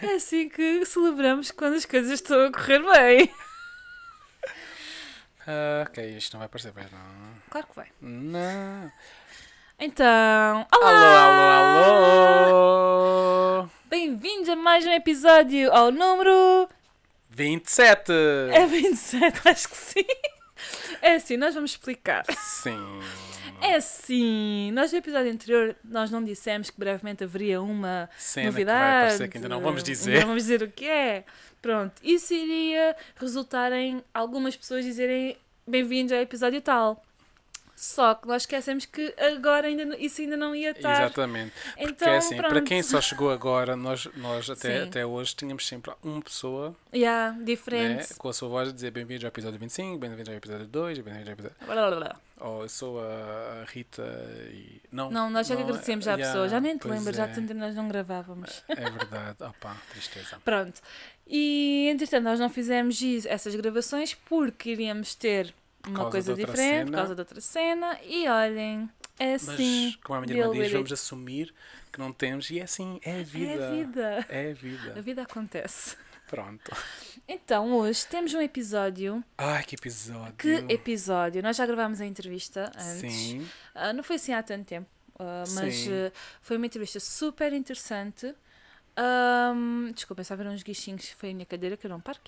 É assim que celebramos quando as coisas estão a correr bem. Ah, ok, isto não vai parecer bem, não. Claro que vai. Não. Então, Alô, olá! alô, alô! Bem-vindos a mais um episódio ao número. 27! É 27, acho que sim. É assim, nós vamos explicar. Sim. É assim, nós no episódio anterior nós não dissemos que brevemente haveria uma Cena novidade. que que ainda não vamos dizer. não vamos dizer o que é. Pronto, isso iria resultar em algumas pessoas dizerem bem-vindos ao episódio tal. Só que nós esquecemos que agora ainda, isso ainda não ia estar. Exatamente. Porque Então, é assim, para pronto. quem só chegou agora, nós, nós até, Sim. até hoje tínhamos sempre uma pessoa Yeah, né, diferente. com a sua voz a dizer bem-vindos ao episódio 25, bem-vindos ao episódio 2, bem-vindos ao episódio. Blá, blá, blá. Ou eu sou a Rita e. Não, Não, nós já que não, agradecemos à yeah, pessoa. Já nem te lembro, já é. que tanto tempo nós não gravávamos. É verdade. Opa, tristeza. Pronto. E entretanto, nós não fizemos isso- essas gravações porque iríamos ter uma coisa diferente por causa de outra cena. E olhem, é assim. Mas, como a minha irmã diz, vamos it. assumir que não temos e é assim, é a vida. É a vida. É a A vida. vida acontece. Pronto. Então, hoje temos um episódio. Ai, que episódio. Que episódio? Nós já gravámos a entrevista antes. Sim. Ah, não foi assim há tanto tempo, ah, mas Sim. ah, foi uma entrevista super interessante. Ahm, desculpa, estava a ver uns guichinhos, foi a minha cadeira que eu não paro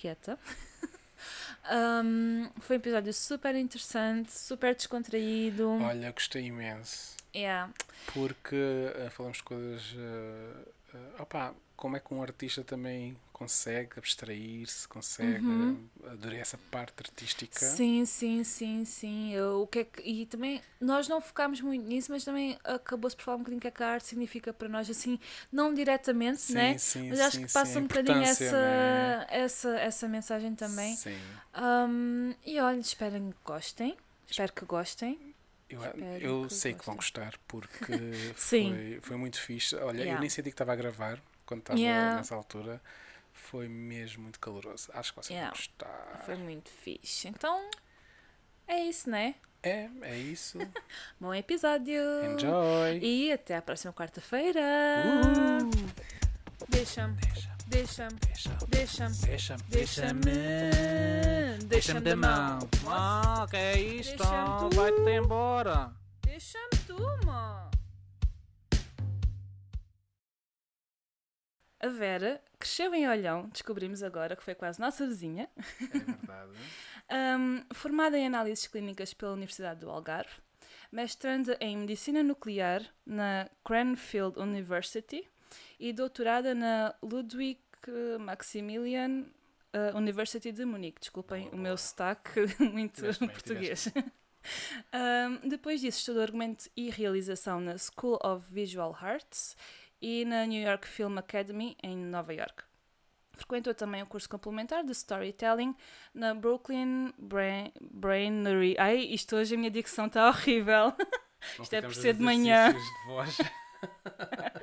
Ahm, foi um episódio super interessante, super descontraído. Olha, gostei imenso. Yeah. Porque eh, falamos coisas. eh, eh, opa, como é que um artista também consegue abstrair-se, consegue. Uhum. adorei essa parte artística. Sim, sim, sim, sim. Eu, o que é que- e também nós não focámos muito nisso, mas também acabou-se por falar um bocadinho o que é que a arte significa para nós, assim, não diretamente, sim, né? sim, Mas acho sim, que passa sim, um bocadinho essa, né? essa, essa mensagem também. Sim. Um, e olha, espero que gostem. Espero que gostem. Eu, eu que sei que vão gostem. gostar porque foi, foi muito fixe. Olha, eu Yeah. nem senti que estava a gravar quando estava Yeah. nessa altura. Foi mesmo muito caloroso. Acho que vocês Yeah. vão gostar. Foi muito fixe. Então, é isso, né? É, é isso. Bom episódio. Enjoy! E até à próxima quarta-feira. Uh! Deixa-me, deixa-me, Deixa-me, deixa-me, deixa-me, deixa-me, da mão. Ah, que é isto? Vai-te embora. Deixa-me tu, mano. A Vera cresceu em Olhão, descobrimos agora que foi quase nossa vizinha. É verdade. Um, formada em análises clínicas pela Universidade do Algarve, mestranda em medicina nuclear na Cranfield University e doutorada na Ludwig Maximilian uh, University de Munique. Desculpem o meu sotaque muito Tiveste bem, português. Um, depois disso, estudou argumento e realização na School of Visual Arts e na New York Film Academy, em Nova York. Frequentou também o curso complementar de Storytelling na Brooklyn Bra Brainery. Ai, isto hoje a minha dicção está horrível. Não Isto é por ser de manhã. de voz.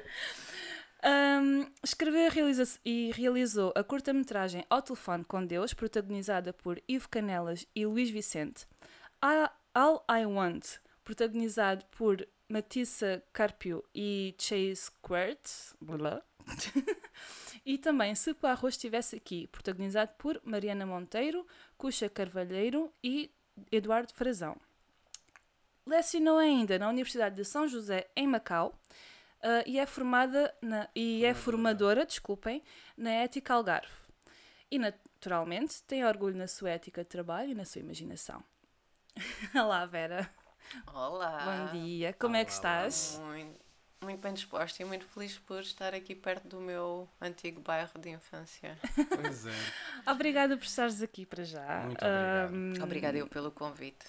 Um, escreveu e realiza- e realizou a curta-metragem Ao Telefone com Deus, protagonizada por Ivo Canelas e Luís Vicente. All I Want, protagonizado por Matissa Carpio e Chase Quert. E também Se o Arroz Estivesse Aqui, protagonizado por Mariana Monteiro, Cuxa Carvalheiro e Eduardo Frazão. Lecionou ainda na Universidade de São José, em Macau, ah, e é formada na, e é formadora, desculpem, na Ética Algarve. E naturalmente tem orgulho na sua ética de trabalho e na sua imaginação. Olá, Vera. Olá. Bom dia. Como é que Olá, estás? Muito, muito bem disposta e muito feliz por estar aqui perto do meu antigo bairro de infância. Pois é. Obrigada por estares aqui para já. Muito obrigado. Ahm, Obrigada eu pelo convite.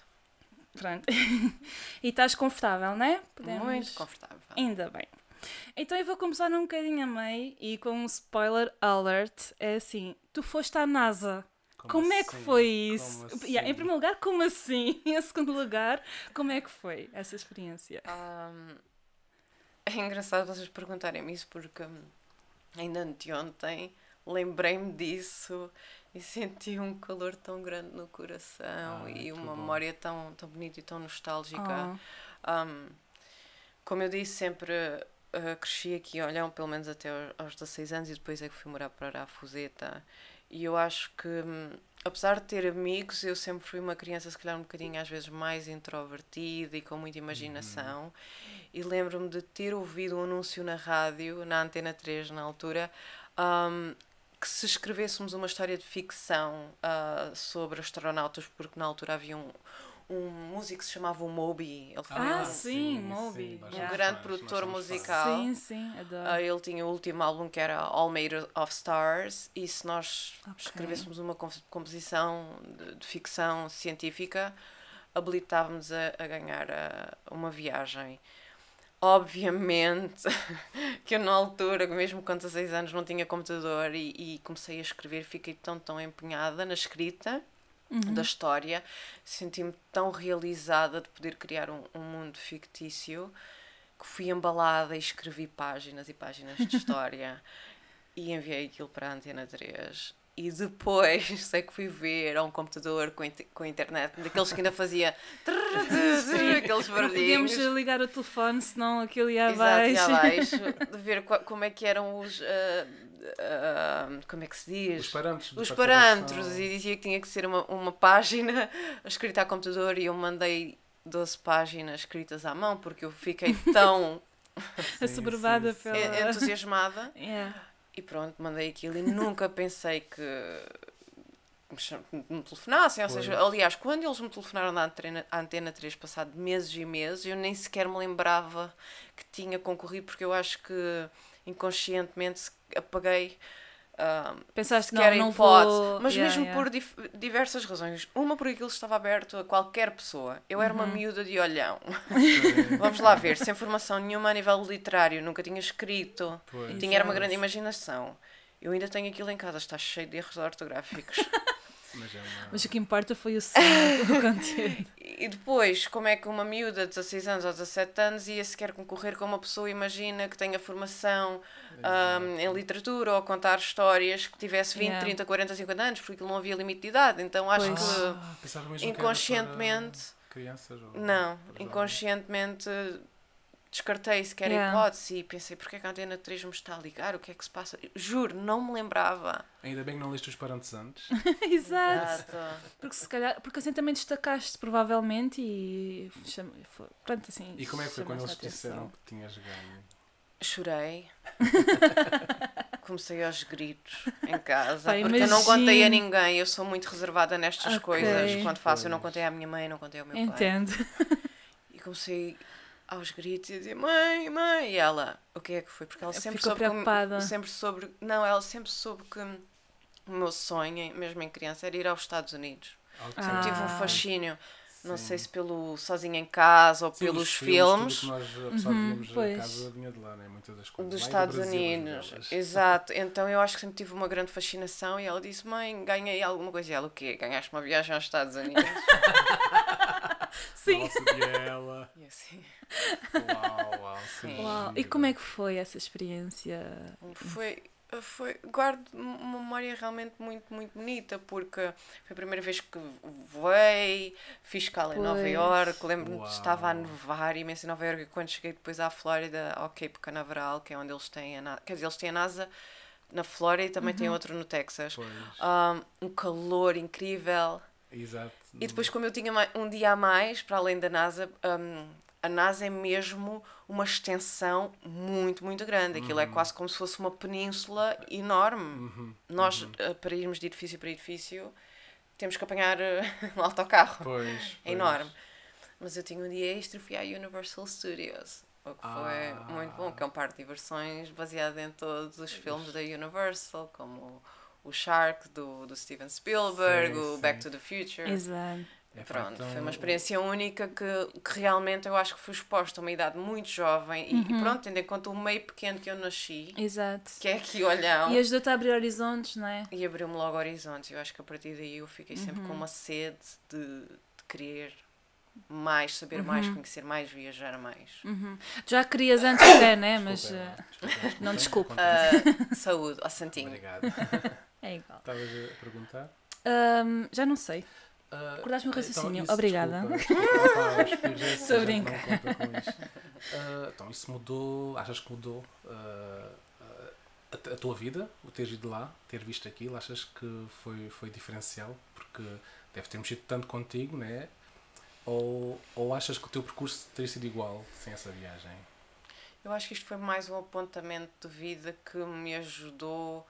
Pronto. e estás confortável, não é? Muito confortável. Ainda bem. Então eu vou começar um bocadinho a meio e com um spoiler alert. É assim, tu foste à NASA. Como, é que assim? foi isso? Como Yeah, em assim? primeiro lugar, como assim? Em segundo lugar, como é que foi essa experiência? Ahm, é engraçado vocês perguntarem-me isso porque hum, ainda anteontem lembrei-me disso e senti um calor tão grande no coração Ai, e uma bom. memória tão, tão bonita e tão nostálgica. Oh. Um, como eu disse, sempre uh, cresci aqui em Olhão, pelo menos até aos- aos 16 anos, e depois é que fui morar para a Fuseta. E eu acho que, hum, apesar de ter amigos, eu sempre fui uma criança, se calhar, um bocadinho às vezes mais introvertida e com muita imaginação. E lembro-me de ter ouvido um anúncio na rádio, na Antena 3, na altura, um, que se escrevêssemos uma história de ficção ah, sobre astronautas, porque na altura havia um, um músico que se chamava o Moby. Ele foi Ah, um, sim, Moby. Um grande produtor musical. Sim, sim, adoro. ah, ele tinha o último álbum que era All Made of Stars, e se nós Ok. escrevêssemos uma comp- composição de, de ficção científica, habilitávamos a, a ganhar ah, uma viagem. Obviamente que eu na altura, mesmo com 16 anos, não tinha computador e, e comecei a escrever, fiquei tão, tão empenhada na escrita Uhum. da história, senti-me tão realizada de poder criar um, um mundo fictício que fui embalada e escrevi páginas e páginas de história e enviei aquilo para a Antena 3. E depois sei que fui ver a um computador com, inter- com internet, daqueles que ainda fazia aqueles Não podíamos barulhinhos. ligar o telefone, senão aquilo ia Exato, abaixo. e abaixo, de ver como é que eram os. ah, ah, como é que se diz? Os parâmetros. os parâmetros e dizia que tinha que ser uma, uma página escrita a computador e eu mandei 12 páginas escritas à mão porque eu fiquei tão assoberbada pela- en- entusiasmada Yeah. e pronto, mandei aquilo e nunca pensei que me telefonassem, ou Pois. seja, aliás, quando eles me telefonaram na antena, à Antena 3 passado meses e meses, eu nem sequer me lembrava que tinha concorrido porque eu acho que inconscientemente se- apaguei ah, Pensaste, não, sequer a não hipótese, vou... mas Yeah, mesmo yeah. por dif- diversas razões. Uma, porque aquilo estava aberto a qualquer pessoa. Eu era Uhum. uma miúda de olhão. Vamos lá ver, sem formação nenhuma a nível literário, nunca tinha escrito, pois. tinha era uma grande imaginação. Eu ainda tenho aquilo em casa, está cheio de erros ortográficos. Mas é uma... Mas o que importa foi o som, o conteúdo. e depois, como é que uma miúda de 16 anos ou 17 anos ia sequer concorrer com uma pessoa, imagina, que tenha formação ahm, em literatura ou contar histórias que tivesse 20, Yeah. 30, 40, 50 anos, porque não havia limite de idade. Então acho Pois. que. Ah, inconscientemente- crianças ou Não, inconscientemente descartei sequer a Yeah. hipótese e pensei, porque é que a Antena 3 me está a ligar? O que é que se passa? Juro, não me lembrava. Ainda bem que não leste os parâmetros antes. Exato. Porque se calhar, porque assim também destacaste provavelmente e chama, foi, pronto, assim. E como é que foi quando eles a te disseram que tinhas ganho? Chorei. Comecei aos gritos em casa. Pá, porque eu não contei a ninguém. Eu sou muito reservada nestas Ok. coisas. Quando faço, eu não Pois. contei à minha mãe, não contei ao meu pai. Entendo. E comecei aos gritos e dizer mãe, mãe. E ela, o que é que foi? Porque ela sempre Ficou soube que- preocupada. sempre sobre Não, ela sempre soube que o meu sonho, mesmo em criança, era ir aos Estados Unidos. Ok. Sempre tive um Ah. fascínio. Não Sim. sei se pelo Sozinho em Casa ou Sim, pelos os filmes. Tudo que nós apesar Uhum, pois. a casa vinha de lá, né? Muitas das coisas. dos Lá e do Estados Brasil, as Unidos. Exato. Então eu acho que sempre tive uma grande fascinação e ela disse: Mãe, ganhei alguma coisa. E ela, o quê? Ganhaste uma viagem aos Estados Unidos? Sim. Biela. e assim. Uau, uau. Sim. Uau. E como é que foi essa experiência? Foi. Foi, guardo uma memória realmente muito, muito bonita, porque foi a primeira vez que voei, fiz escala em Nova. Iorque, lembro-me que estava a nevar imenso em Nova Iorque, e quando cheguei depois à Flórida, ao Cape Canaveral, que é onde eles têm a NASA, quer dizer, eles têm a NASA na Flórida e também têm outro no Texas. Um, um calor incrível. exato. E depois, como eu tinha um dia a mais, para além da NASA, hum, a NASA é mesmo uma extensão muito, muito grande. Aquilo é quase como se fosse uma península enorme. Uhum, Nós, eh, para irmos de edifício para edifício, temos que apanhar eh, um autocarro. Pois, É pois. enorme. Mas eu tinha um dia extra e fui à Universal Studios. O que foi Ah. muito bom, que é um parque de diversões baseado em todos os filmes da Universal, como o Shark do, do Steven Spielberg, Sim, o sim. Back to the Future. Exato. É, Pronto, então- foi uma experiência única que, que realmente eu acho que fui exposta a uma idade muito jovem e, e pronto, tendo em conta o meio pequeno que eu nasci, Exato. que é aqui olhão, E ajudou-te a abrir horizontes, não é? e abriu-me logo horizontes. Eu acho que a partir daí eu fiquei sempre com uma sede de, de querer mais, saber mais, conhecer mais, viajar mais. Uhum. Tu já querias antes até, né? Mas Desculpa, eh, desculpa, não, desculpa. Ah, saúde, ao santinho. Obrigado. é igual. Estavas a perguntar? Ahm, já não sei. Ah, Recordaste-me o então, raciocínio. isso, Obrigada. Estou a brincar. então, isso mudou, achas que mudou ah, a, a tua vida, o teres ido lá, ter visto aquilo, achas que foi, foi diferencial? Porque deve ter mexido tanto contigo, né? Ou, ou achas que o teu percurso teria sido igual sem essa viagem? Eu acho que isto foi mais um apontamento de vida que me ajudou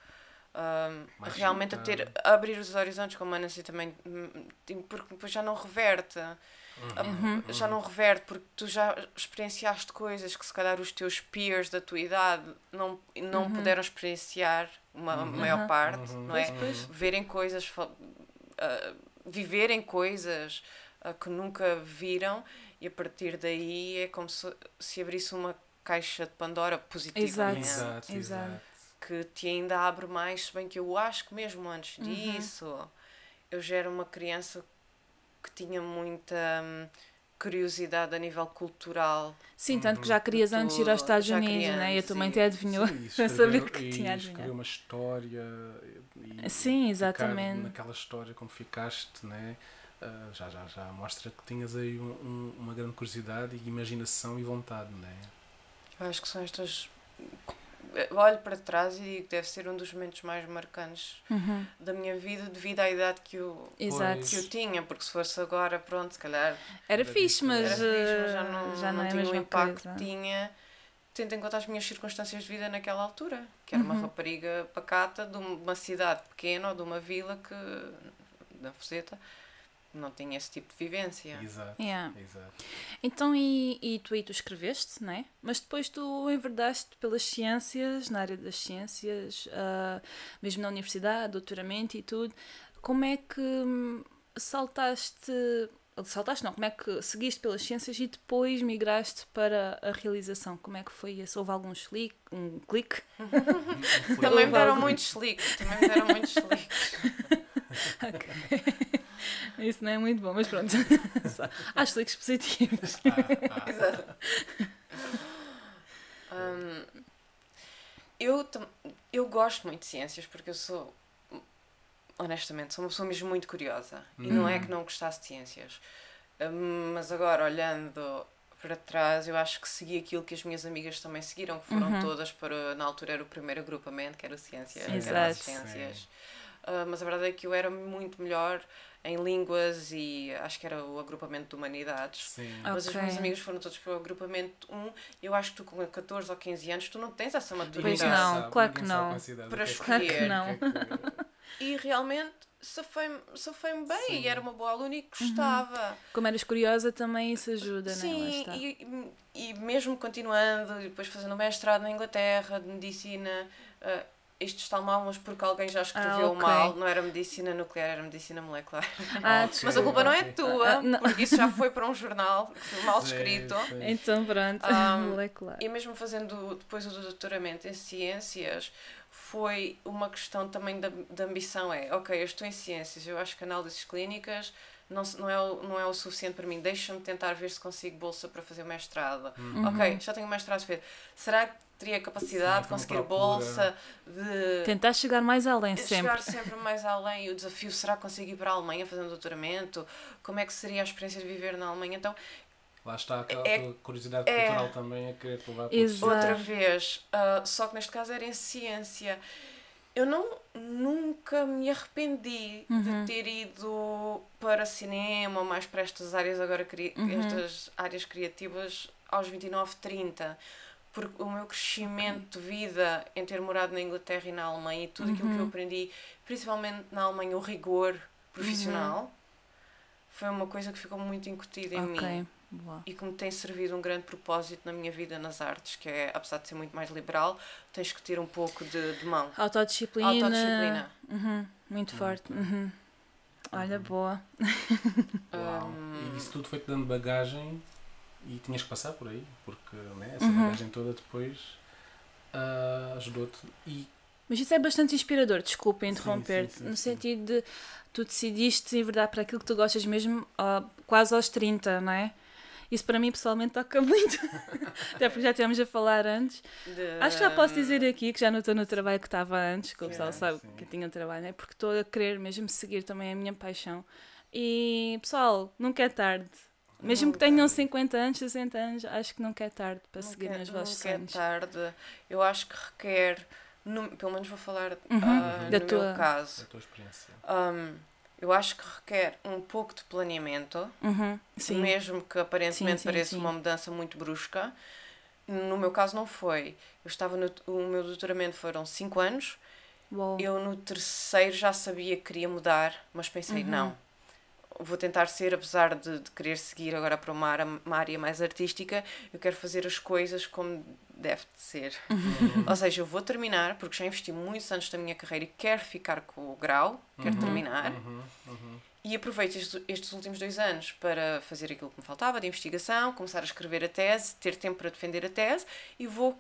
Mais realmente a ter a abrir os horizontes, como a Nancy também, hum, hum, porque depois já não reverte. Uhum. Já não reverte porque tu já experienciaste coisas que se calhar os teus peers da tua idade não, não puderam experienciar uma a maior Uhum. parte, Uhum. não é? Verem coisas, ah, viverem coisas ah, que nunca viram e a partir daí é como se, se abrisse uma caixa de Pandora positivamente Exato. Exato, exato. que te ainda abre mais, se bem que eu acho que mesmo antes Uhum. disso eu já era uma criança que tinha muita hum, curiosidade a nível cultural. Sim, tanto que já querias antes ir aos Estados Unidos, né? E a tua mãe até adivinhou. Sim, saber escrever- que e tinha adivinhado. uma história e Sim, exatamente. naquela história como ficaste, né? Ah, já, já, já mostra que tinhas aí um- um- uma grande curiosidade e imaginação e vontade, né? Eu acho que são estas. eu Olho para trás e digo que deve ser um dos momentos mais marcantes Uhum. da minha vida devido à idade que eu, Exato. Que eu tinha, porque se fosse agora, pronto, se calhar Era fixe, mas, era fixe, mas já eh, não, já não, é a tinha o impacto coisa. que tinha, tendo em conta as minhas circunstâncias de vida naquela altura, que era uma Uhum. rapariga pacata de uma cidade pequena ou de uma vila que, da Foseta, não tinha esse tipo de vivência. Exato. Yeah. Exato. Então, e, e tu aí tu escreveste, né? Mas depois tu enverdaste pelas ciências, na área das ciências, ah, mesmo na universidade, doutoramento e tudo. Como é que saltaste. Saltaste não, como é que seguiste pelas ciências e depois migraste para a realização? Como é que foi isso? Houve algum clique? Um clique? Também me deram muitos slicks, também me deram muitos slicks. Isso não é muito bom, mas pronto. Há cliques positivos. Exato. Hum, eu, eu gosto muito de ciências porque eu sou, honestamente, sou uma pessoa mesmo muito curiosa. E não é que não gostasse de ciências. Hum, mas agora, olhando para trás, eu acho que segui aquilo que as minhas amigas também seguiram, que foram Uhum. todas para, na altura era o primeiro agrupamento, que era o Ciências, Sim, que era ciências. Uh, mas a verdade é que eu era muito melhor em línguas e acho que era o agrupamento de humanidades. Sim. Mas os Ok. meus amigos foram todos para o agrupamento 1 e eu acho que tu com 14 ou 15 anos tu não tens essa Pois maturidade. não, Sabe, claro que não. idade Para o que é que- escolher. Claro que não. é E realmente safei-me safei bem Sim. e era uma boa aluna e gostava. Como eras curiosa, também isso ajuda, né? Lá Sim, e, e mesmo continuando, e depois fazendo mestrado na Inglaterra de medicina, uh, isto está mal, mas porque alguém já escreveu Ah, ok. mal, não era medicina nuclear, era medicina molecular. Ah, Ok, Mas a culpa não é tua, Ah, não. porque isso já foi para um jornal mal Sim, escrito. sim. Então pronto, Ah, molecular. E mesmo fazendo depois o doutoramento em ciências, foi uma questão também da, da ambição. É, ok, eu estou em ciências, eu acho que análises clínicas não, não, é, o- não é o suficiente para mim. Deixa-me tentar ver se consigo bolsa para fazer o mestrado. Uhum. Ok, já tenho o mestrado feito. Será que teria capacidade Sim, de conseguir bolsa, de Tentar chegar mais além sempre. chegar sempre mais além? E o desafio será que consigo ir para a Alemanha fazer um doutoramento? Como é que seria a experiência de viver na Alemanha? Então, Lá está aquela É- curiosidade é- cultural também a querer te levar para outra vez, ah, só que neste caso era em ciência. Eu não nunca me arrependi Uhum. de ter ido para cinema mais para estas áreas agora Uhum. estas áreas criativas aos 29, 30. Porque o meu crescimento de vida em ter morado na Inglaterra e na Alemanha e tudo aquilo que eu Uhum. aprendi, principalmente na Alemanha, o rigor profissional, foi uma coisa que ficou muito incutida em mim Ok, boa. e que me tem servido um grande propósito na minha vida nas artes, que é, apesar de ser muito mais liberal, tens que ter um pouco de, de mão. Autodisciplina. Autodisciplina. Uhum, muito forte. Uhum. Olha, boa. Uau. Hum. E isso tudo foi-te dando bagagem e tinhas que passar por aí, porque né, essa Uhum. bagagem toda depois ah, ajudou-te. E Mas isso é bastante inspirador, desculpa interromper-te, no sim. sentido de tu decidiste enverdar para aquilo que tu gostas mesmo ó, quase aos 30, não é? Isso para mim pessoalmente toca muito. Até porque já estivemos a falar antes. De- Acho que já posso dizer aqui que já não estou no trabalho que estava antes, que o pessoal sabe sim. que eu tinha um trabalho, né? porque estou a querer mesmo seguir também a minha paixão. E pessoal, nunca é tarde. Mesmo que Nunca. tenham 50 anos, 60 anos, acho que nunca é tarde para Nunca seguirem é- vossos nunca é sonhos. tarde. Eu acho que requer, no- pelo menos vou falar Uhum, ah, da no tua- meu caso, A tua experiência. Hum, eu acho que requer um pouco de planeamento, Uhum, mesmo que aparentemente Sim, sim, pareça sim. uma mudança muito brusca. No meu caso não foi. Eu estava no, o meu doutoramento foram 5 anos. Uou. Eu no terceiro já sabia que queria mudar, mas pensei, Uhum. não. Vou tentar ser, apesar de, de querer seguir agora para uma área, uma área mais artística, eu quero fazer as coisas como deve de ser. Uhum. Ou seja, eu vou terminar, porque já investi muitos anos da minha carreira e quero ficar com o grau, quero Uhum. terminar. Uhum, uhum. E aproveito estes, estes últimos dois anos para fazer aquilo que me faltava de investigação, começar a escrever a tese, ter tempo para defender a tese e vou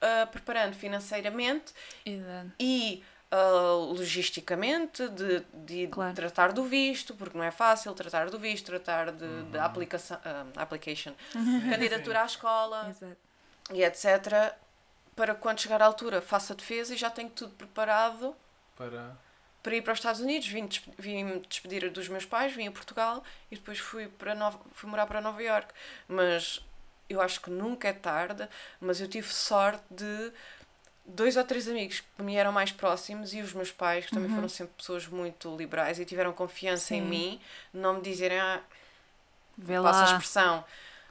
ah, preparando financeiramente Exato. e ah, logisticamente de, de Claro. tratar do visto, porque não é fácil tratar do visto, tratar de, de aplicação, ah, application, candidatura à escola Exato. E etc. Para quando chegar à altura faça a defesa e já tenho tudo preparado Para. para ir para os Estados Unidos. Vim, despe- vim me despedir dos meus pais, vim a Portugal e depois fui, para Nova, fui morar para Nova York. Mas eu acho que nunca é tarde, mas eu tive sorte de dois ou três amigos que me eram mais próximos e os meus pais, que também foram sempre pessoas muito liberais e tiveram confiança em Sim. mim, não me dizerem, ah, Vê passa a lá. expressão.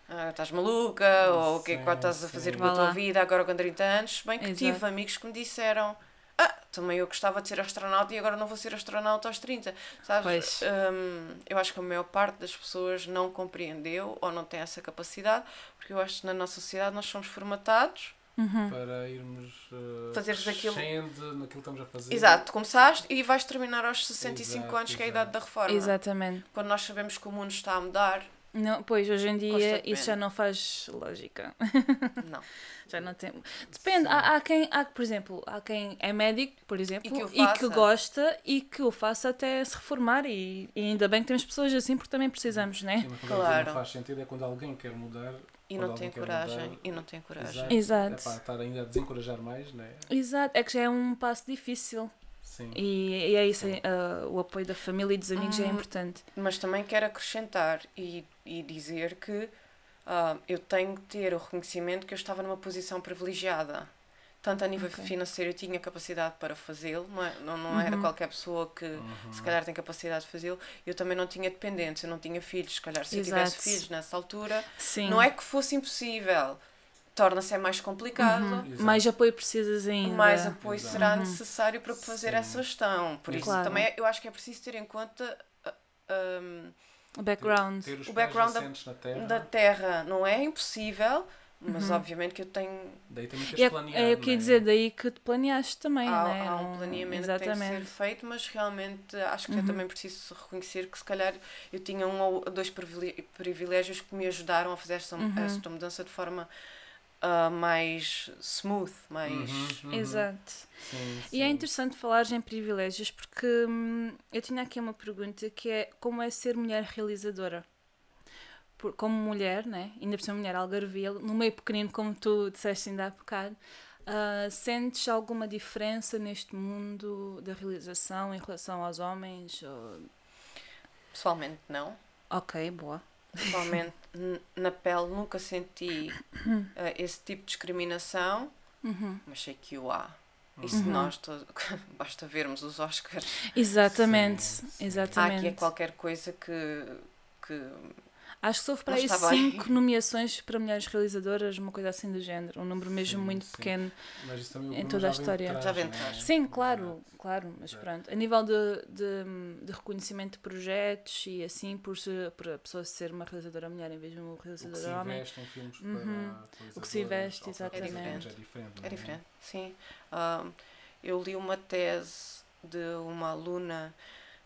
"Ah, estás maluca, ou o que é que estás a fazer com a tua vida agora com 30 anos? Se Bem que tive Exato. amigos que me disseram ah, também eu gostava de ser astronauta e agora não vou ser astronauta aos 30, sabes? Pois. Hum, eu acho que a maior parte das pessoas não compreendeu ou não tem essa capacidade, porque eu acho que na nossa sociedade nós somos formatados. Uhum. Para irmos. Uh, Fazeres aquilo- crescendo naquilo que estamos a fazer. Exato, começaste e vais terminar aos 65 Exato, anos, que é a idade da reforma. Exatamente. Quando nós sabemos que o mundo está a mudar, Não, pois, hoje em dia isso já não faz lógica. não. Já não tem. Depende, há, há quem, há, por exemplo, há quem é médico, por exemplo, E que e que gosta e que o faça até se reformar. E, e ainda bem que temos pessoas assim, porque também precisamos, né? Sim, digo Claro. Não faz sentido é quando alguém quer mudar. E não tem coragem. mudar, E não tem coragem. Exato. Epá, estar ainda a desencorajar mais, né? Exato, é que já é um passo difícil. Sim. E, e é isso, ah, o apoio da família e dos amigos é Hum. importante. Mas também quero acrescentar e, e dizer que ah, eu tenho que ter o reconhecimento que eu estava numa posição privilegiada. Tanto a nível Ok. financeiro eu tinha capacidade para fazê-lo, não, é, não, não era Uhum. qualquer pessoa que Uhum. se calhar tem capacidade de fazê-lo. Eu também não tinha dependentes, eu não tinha filhos. Se calhar se eu Exato. tivesse filhos nessa altura, Sim. não é que fosse impossível, torna-se é mais complicado. Uhum. Mais apoio precisas ainda. Mais apoio Exato. será Uhum. necessário para fazer Sim. essa gestão. Por isso Claro. também eu acho que é preciso ter em conta ah, ah, O background. Ter os O background da- na terra. da terra não é impossível, mas Uhum. obviamente que eu tenho. Daí também teres E é, planeado, é o que ia né? dizer, daí que te planeaste também, há, né? há um planeamento que tem que ser Exatamente. feito, mas realmente acho que Uhum. eu também preciso reconhecer que se calhar eu tinha um ou dois privilégios que me ajudaram a fazer esta, Uhum. esta mudança de forma ah, mais smooth, mais. Uhum, uhum. Exato. Sim, E é sim. interessante falar em privilégios porque hum, eu tinha aqui uma pergunta que é como é ser mulher realizadora? Por, como mulher, né? ainda por ser mulher algarvia, no meio pequenino, como tu disseste ainda há bocado, ah, sentes alguma diferença neste mundo da realização em relação aos homens? Ou- Pessoalmente, não. Ok, boa. Pessoalmente, na pele nunca senti ah, esse tipo de discriminação, Uhum. mas sei que o há. E se Uhum. nós, todos, basta vermos os Oscars, Exatamente, Sim, sim. há exatamente. aqui é qualquer coisa que, que Acho que sou para aí cinco nomeações para mulheres realizadoras, uma coisa assim do género. Um número mesmo Sim, muito sim. pequeno. O em toda a história. de trás, Já vem de né? Sim, claro, claro, mas Exato. pronto. A nível de, de, de reconhecimento de projetos e assim, por, se, por a pessoa ser uma realizadora mulher em vez de um O que se realizador homem. investe em filmes Uhum. para O que se investe, realizadoras, exatamente. É diferente. é não diferente. Sim. Ahm, eu li uma tese de uma aluna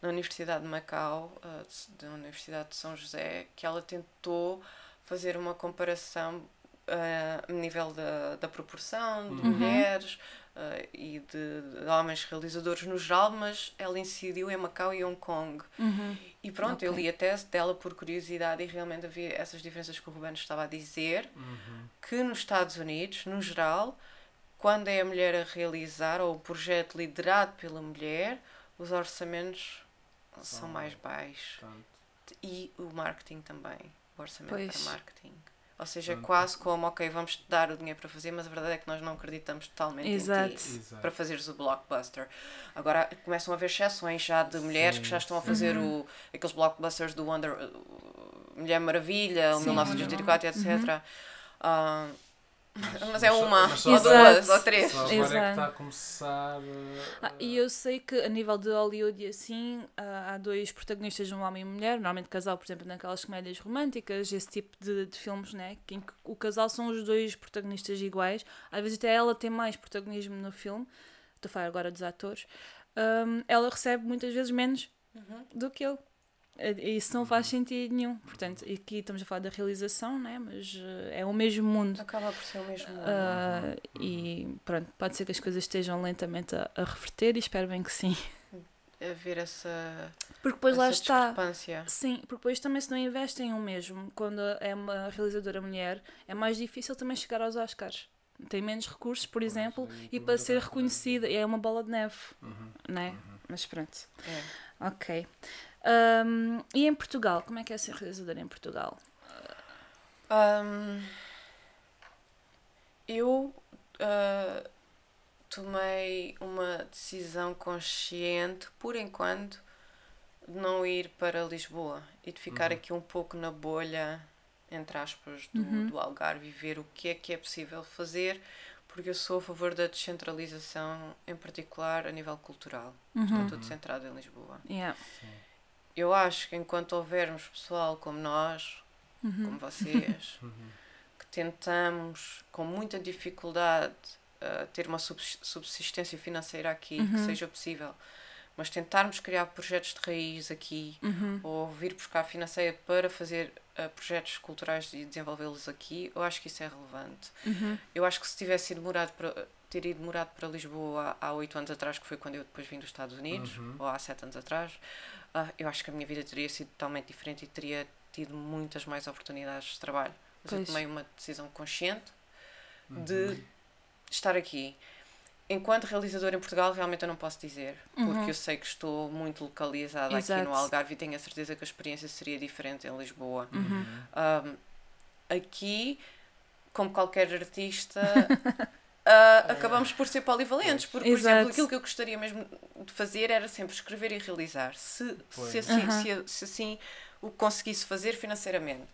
na Universidade de Macau, de- da Universidade de São José, que ela tentou fazer uma comparação ah, a nível da, da proporção de Uhum. mulheres ah, e de, de homens realizadores no geral, mas ela incidiu em Macau e Hong Kong. Uhum. E pronto, eu Ok. li a tese dela por curiosidade e realmente havia essas diferenças que o Ruben estava a dizer, Uhum. que nos Estados Unidos, no geral, quando é a mulher a realizar ou o projeto liderado pela mulher, os orçamentos são São- mais baixos. E o marketing também, o orçamento Pois. para marketing. Ou seja, Portanto, quase como, ok, vamos te dar o dinheiro para fazer, mas a verdade é que nós não acreditamos totalmente Exato. em ti Exato. para fazeres o blockbuster. Agora começam a haver exceções já de mulheres que já estão a fazer Uhum. o, aqueles blockbusters do Wonder uh, Mulher Maravilha, o Sim, 1984, etc. Uhum. Ah, Mas- mas é uma, mas só ou duas, ou três. Só agora é que Exato. está a começar. Ah, uh, e eu sei que a nível de Hollywood e assim, há dois protagonistas, um homem e uma mulher, normalmente casal, por exemplo, naquelas comédias românticas, esse tipo de, de filmes, né? que- em que o casal são os dois protagonistas iguais. Às vezes até ela tem mais protagonismo no filme, estou a falar agora dos atores. Ahm, ela recebe muitas vezes menos Uhum. do que ele. Isso não faz sentido nenhum. Portanto, aqui estamos a falar da realização, né? mas eh, é o mesmo mundo. Acaba por ser o mesmo. Ah, e pronto, pode ser que as coisas estejam lentamente a, a reverter e espero bem que sim. haver essa, Porque depois lá essa está. discrepância. Sim, porque depois também se não investem o mesmo, quando é uma realizadora mulher, é mais difícil também chegar aos Oscars. Tem menos recursos, por exemplo, aí e para ser vai- reconhecida é uma bola de neve, Uhum. né? Mas pronto. É. Ok. Ahm, e em Portugal, como é que é ser realizadora em Portugal? Ahm, eu ah, tomei uma decisão consciente, por enquanto, de não ir para Lisboa e de ficar Uhum. aqui um pouco na bolha, entre aspas, do, Uhum. do Algarve e ver o que é que é possível fazer, porque eu sou a favor da descentralização, em particular a nível cultural. Uhum. tudo centrado em Lisboa. Yeah. Eu acho que enquanto houvermos pessoal como nós, Uhum. como vocês, que tentamos com muita dificuldade uh, ter uma subs- subsistência financeira aqui que Uhum. seja possível, mas tentarmos criar projetos de raiz aqui Uhum. ou vir buscar financeira para fazer uh, projetos culturais e desenvolvê-los aqui, eu acho que isso é relevante. Uhum. Eu acho que se tivesse ido demorado para, ter ido demorado para Lisboa há oito anos atrás, que foi quando eu depois vim dos Estados Unidos, Uhum. ou há sete anos atrás, ah, eu acho que a minha vida teria sido totalmente diferente e teria tido muitas mais oportunidades de trabalho. Mas eu Pois. tomei uma decisão consciente Uhum. de estar aqui. Enquanto realizadora em Portugal, realmente eu não posso dizer, porque Uhum. eu sei que estou muito localizada aqui Exato. no Algarve e tenho a certeza que a experiência seria diferente em Lisboa. Uhum. Um, aqui, como qualquer artista, uh, acabamos por ser polivalentes, porque, por Exato. exemplo, aquilo que eu gostaria mesmo de fazer era sempre escrever e realizar, se, se, assim, Aham. se, se assim o conseguisse fazer financeiramente.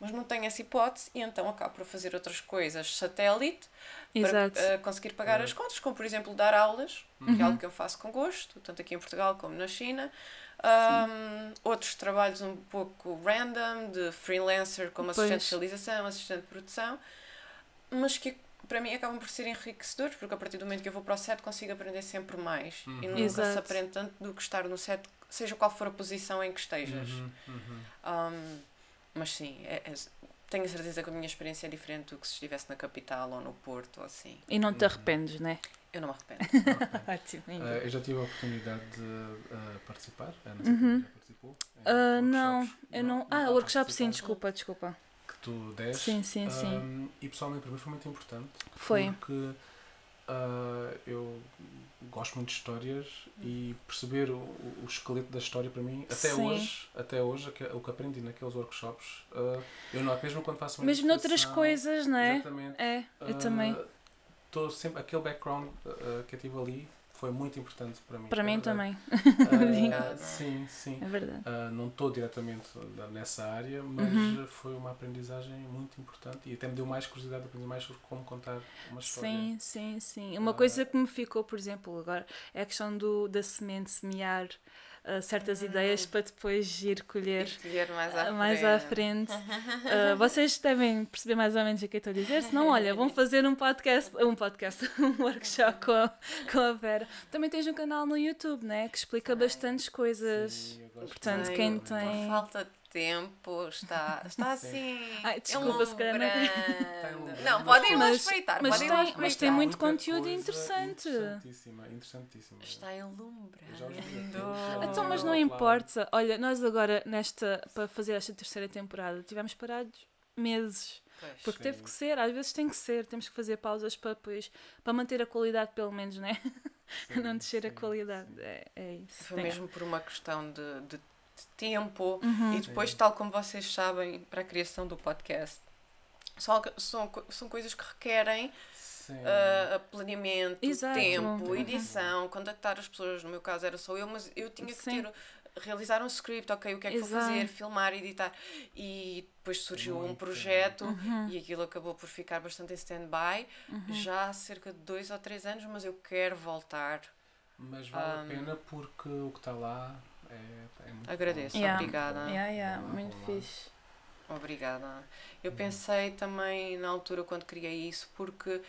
Mas não tenho essa hipótese e então acabo por fazer outras coisas satélite Exato. para uh, conseguir pagar as contas, como por exemplo dar aulas, que Uhum. é algo que eu faço com gosto, tanto aqui em Portugal como na China. Um, outros trabalhos um pouco random, de freelancer, como Pois. assistente de realização, assistente de produção, mas que para mim acabam por ser enriquecedores, porque a partir do momento que eu vou para o set consigo aprender sempre mais e Uhum. nunca se Exato. aprende tanto do que estar no set, seja qual for a posição em que estejas. Uhum, uhum. Um, mas sim, é- é- tenho a certeza que a minha experiência é diferente do que se estivesse na capital ou no Porto ou assim. E não te arrependes, né? Eu não me arrependo. Ótimo. Uh, eu já tive a oportunidade de uh, participar. A Ana Uhum. já participou? Ah, não, eu não. Ah, há workshop sim, desculpa, desculpa. Tu deste. Sim, sim, sim. Um, e pessoalmente para mim foi muito importante. Foi. Porque uh, eu gosto muito de histórias e perceber o, o- esqueleto da história para mim, até Sim. hoje, até hoje, o que aprendi naqueles workshops, uh, eu não, mesmo quando faço uma Mesmo noutras coisas, não é? Exatamente. É, eu uh, também. Tô sempre, aquele background que eu tive ali foi muito importante para mim. Para mim verdade. também, Uh, sim, sim. é verdade. Uh, não estou diretamente nessa área, mas Uhum. foi uma aprendizagem muito importante e até me deu mais curiosidade de aprender mais sobre como contar uma história. Sim, sim, sim. Uma Ah. coisa que me ficou, por exemplo, agora é a questão do, da semente semear ah, certas Hum. ideias para depois ir colher Escolher mais à ah, frente. mais à frente. Vocês devem perceber mais ou menos o que eu estou a dizer. Se não, olha, vão fazer um podcast, um podcast, um workshop com a, com a Vera. Também tens um canal no YouTube, né? Que explica bastantes coisas. Sim, Portanto, quem Por tem- falta de tempo está, está assim. Ai, desculpa, se calhar não-. Está Não, podem ir lá Mas- espreitar. mas podem tem- espreitar. mas tem muito conteúdo interessante. Interessantíssima, interessantíssima. Está enlumbrando. Então, mas não importa. Olha, nós agora, nesta, para fazer esta terceira temporada, tivemos parados meses. Pois. Porque teve Sim. que ser, às vezes tem que ser, temos que fazer pausas para depois, para manter a qualidade pelo menos, né? Sim, não descer a sim, qualidade. sim. É, é isso. Foi Tem- mesmo por uma questão de, de- de tempo Uhum. e depois, tal como vocês sabem, para a criação do podcast. São, são, são coisas que requerem ah, planeamento, Exato. tempo, Uhum. edição, contactar as pessoas. No meu caso era só eu, mas eu tinha que Sim. ter realizar um script, ok, o que é que vou Exato. fazer, filmar, editar. E depois surgiu um Muito projeto Uhum. e aquilo acabou por ficar bastante em stand-by já há cerca de dois ou três anos, mas eu quero voltar. Mas vale Um, a pena porque o que está lá é, é muito Agradeço. Yeah. Obrigada. Yeah, yeah, muito vamos lá. fixe. Obrigada. Eu Uhum. pensei também na altura quando criei isso, porque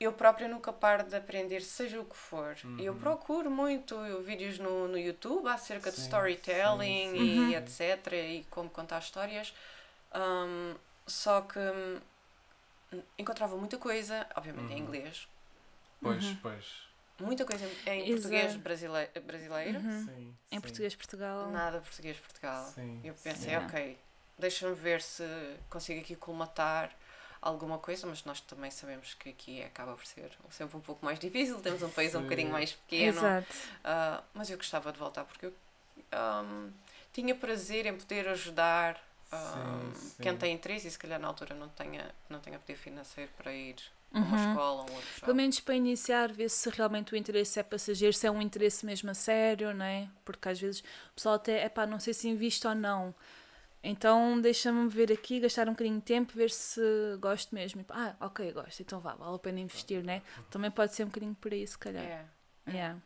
eu própria nunca paro de aprender, seja o que for. Eu Uhum. procuro muito vídeos no, no YouTube acerca de Sim, storytelling sim, e sim. etc. e como contar histórias. Um, só que hum, encontrava muita coisa, obviamente em Uhum. inglês, Pois, Uhum. pois. Muita coisa em, em Exato. português brasile- brasileiro, Uhum. Sim, Em sim, português Portugal. nada português Portugal. Sim, Eu pensei, ok, deixa-me ver se consigo aqui colmatar alguma coisa, mas nós também sabemos que aqui acaba por ser sempre um pouco mais difícil, temos um país um bocadinho mais pequeno, Exato. ah, mas eu gostava de voltar porque eu ahm, tinha prazer em poder ajudar sim. quem tem interesse e se calhar na altura não tenha, não tenha poder financeiro para ir a uma Uhum. escola, um outro Pelo menos para iniciar, ver se realmente o interesse é passageiro, se é um interesse mesmo a sério, não é? Porque às vezes o pessoal até, é pá, não sei se invisto ou não. Então deixa-me ver aqui, gastar um bocadinho de tempo, ver se gosto mesmo. Ah, ok, gosto, então vá, vale a pena investir, né? Também pode ser um bocadinho por aí, se calhar. É. Yeah.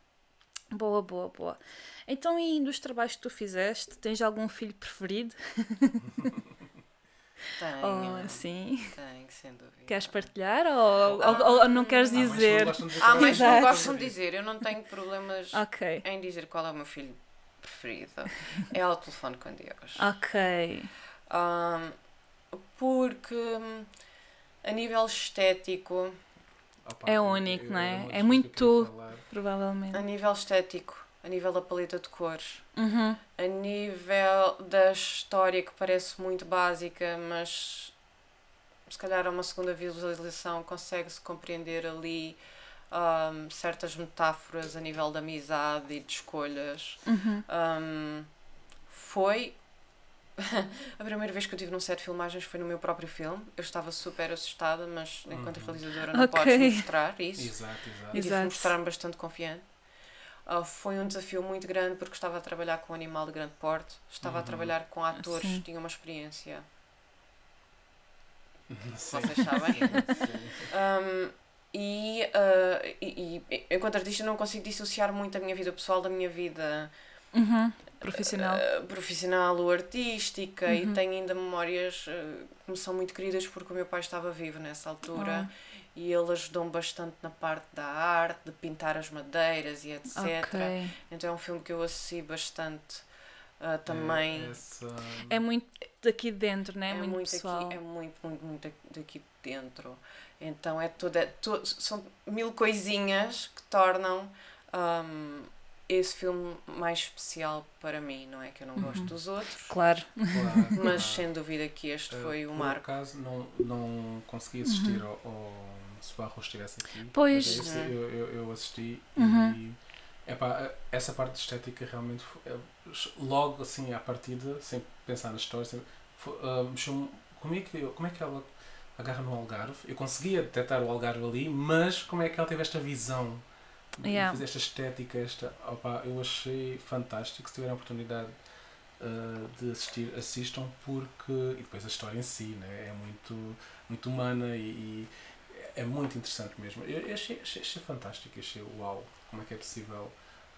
Boa, boa, boa. Então, e dos trabalhos que tu fizeste, tens algum filho preferido? Tenho, Oh, sim. tenho, sem dúvida. Queres partilhar ou, ou- ou não queres Há mais que não dizer? gostam de dizer Ah, qual é mas o não gostam de dizer, eu não tenho problemas Ok, em dizer qual é o meu filho preferido. É ao telefone com Deus. ok. Ahm, porque a nível estético, Opa, É único, eu- não é? É muito que tu. Provavelmente. a nível estético, a nível da paleta de cores, Uhum. a nível da história que parece muito básica, mas se calhar a uma segunda visualização consegue-se compreender ali ahm, certas metáforas a nível da amizade e de escolhas. Uhum. Um, foi a primeira vez que eu tive num set de filmagens foi no meu próprio filme. Eu estava super assustada, mas enquanto Uhum. realizadora não Ok. podes mostrar isso. Exato, exato. E Exato. mostrar-me bastante confiante. Uh, foi um desafio muito grande porque estava a trabalhar com um animal de grande porte, estava a Uhum. trabalhar com atores Sim. que tinham uma experiência, Sim. vocês sabem. Sim. Um, e, uh, e, e enquanto artista não consigo dissociar muito a minha vida pessoal da minha vida Uhum. Profissional. uh, profissional ou artística e Uhum. tenho ainda memórias uh, que me são muito queridas porque o meu pai estava vivo nessa altura e ele ajudou-me bastante na parte da arte, de pintar as madeiras e etc. ok. Então é um filme que eu associo bastante uh, também. É, essa... É muito daqui de dentro, né? É muito, muito pessoal. aqui, é muito, muito, muito daqui de dentro. Então é toda, to- são mil coisinhas que tornam um, esse filme mais especial para mim, não é que eu não gosto Uhum. dos outros, Claro. Claro, mas claro. sem dúvida que este Uh, foi o por marco. acaso não, não consegui assistir ao, ao se o Barro estivesse aqui. Uhum. Pois. Esse Uhum. eu, eu, eu assisti Uhum. e epá, essa parte estética realmente é, logo assim à partida, sem pensar na história, sem, fo- ah, mexeu como é, que, eu- como é que ela agarra no Algarve? Eu conseguia detectar o Algarve ali, mas como é que ela teve esta visão? de Yeah. fazer esta estética, esta, opá, eu achei fantástico. Se tiverem a oportunidade uh, de assistir, assistam, porque. E depois a história em si né? é muito, muito humana e, e é muito interessante mesmo. Eu, eu achei, achei, achei fantástico, achei uau, como é que é possível